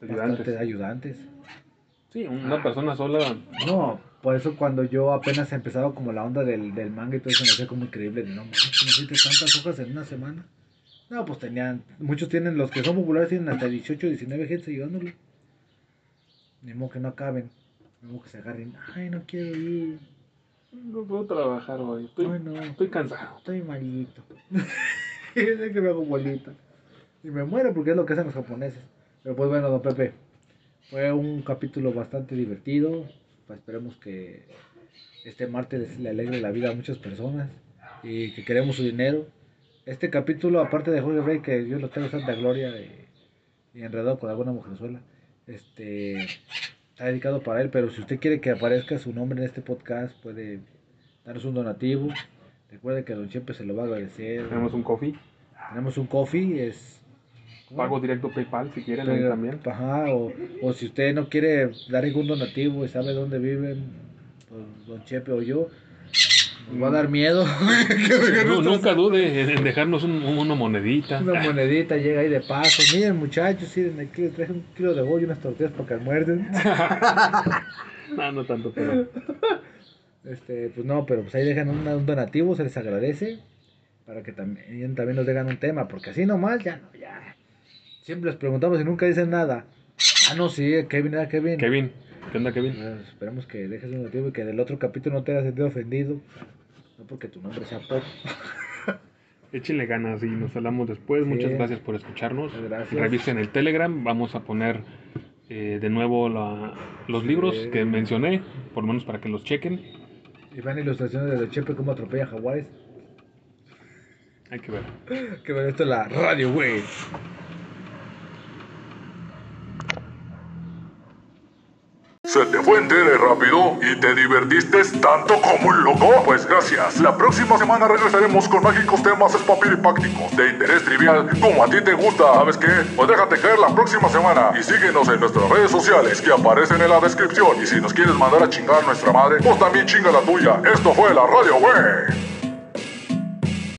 Ayudantes. bastantes ayudantes. Sí, una persona sola. No, por eso cuando yo apenas empezaba como la onda del, del manga y todo eso me hacía como increíble. De, no manches, ¿cómo hiciste tantas hojas en una semana? No, pues tenían, muchos tienen, los que son populares tienen hasta 18, 19 gente ayudándole. Ni modo que no acaben, ni modo que se agarren. Ay, no quiero ir. No puedo trabajar hoy. Estoy, Ay, no, estoy cansado. estoy malito. que me hago bolita. Y me muero porque es lo que hacen los japoneses. Pero pues bueno, don Pepe, fue un capítulo bastante divertido. Pues esperemos que este martes le alegre la vida a muchas personas y que queremos su dinero. Este capítulo, aparte de Jorge Rey, que yo lo tengo en Santa Gloria y, y enredado con alguna mujerzuela, este, está dedicado para él. Pero si usted quiere que aparezca su nombre en este podcast, puede darnos un donativo. Recuerde que Don Chepe se lo va a agradecer. Tenemos un coffee. Tenemos un coffee, es Pago directo PayPal si quieren ahí pero, también. Ajá, o, o si usted no quiere dar ningún donativo y sabe dónde viven, pues Don Chepe o yo, nos va a dar miedo. No, nunca dude en en dejarnos un- una monedita. Una monedita llega ahí de paso. Miren, muchachos, miren, aquí les traje un kilo de bollo y unas tortillas para que almuerden. No, no tanto, pero. Este, pues no, pero pues ahí dejan un, un donativo, se les agradece. Para que también, también nos dejan un tema, porque así nomás ya no, ya. Siempre les preguntamos y nunca dicen nada. Ah, no, sí, Kevin era Kevin. Kevin, ¿qué onda, Kevin? Bueno, esperemos que dejes un motivo y que del otro capítulo no te hayas sentido ofendido. No porque tu nombre sea pop. Échenle ganas y nos hablamos después. Sí. Muchas gracias por escucharnos. Gracias. Revisen el Telegram. Vamos a poner eh, de nuevo la- los libros Sí. que mencioné, por lo menos para que los chequen. Y vean ilustraciones de Chepe cómo atropella jaguares. Hay que ver. Que ver esto es la radio, güey. ¿Se te fue en tele rápido y te divertiste tanto como un loco? Pues gracias. La próxima semana regresaremos con mágicos temas espapiripácticos de interés trivial como a ti te gusta. ¿Sabes qué? Pues déjate caer la próxima semana y síguenos en nuestras redes sociales que aparecen en la descripción. Y si nos quieres mandar a chingar nuestra madre, pues también chinga la tuya. Esto fue la radio, güey.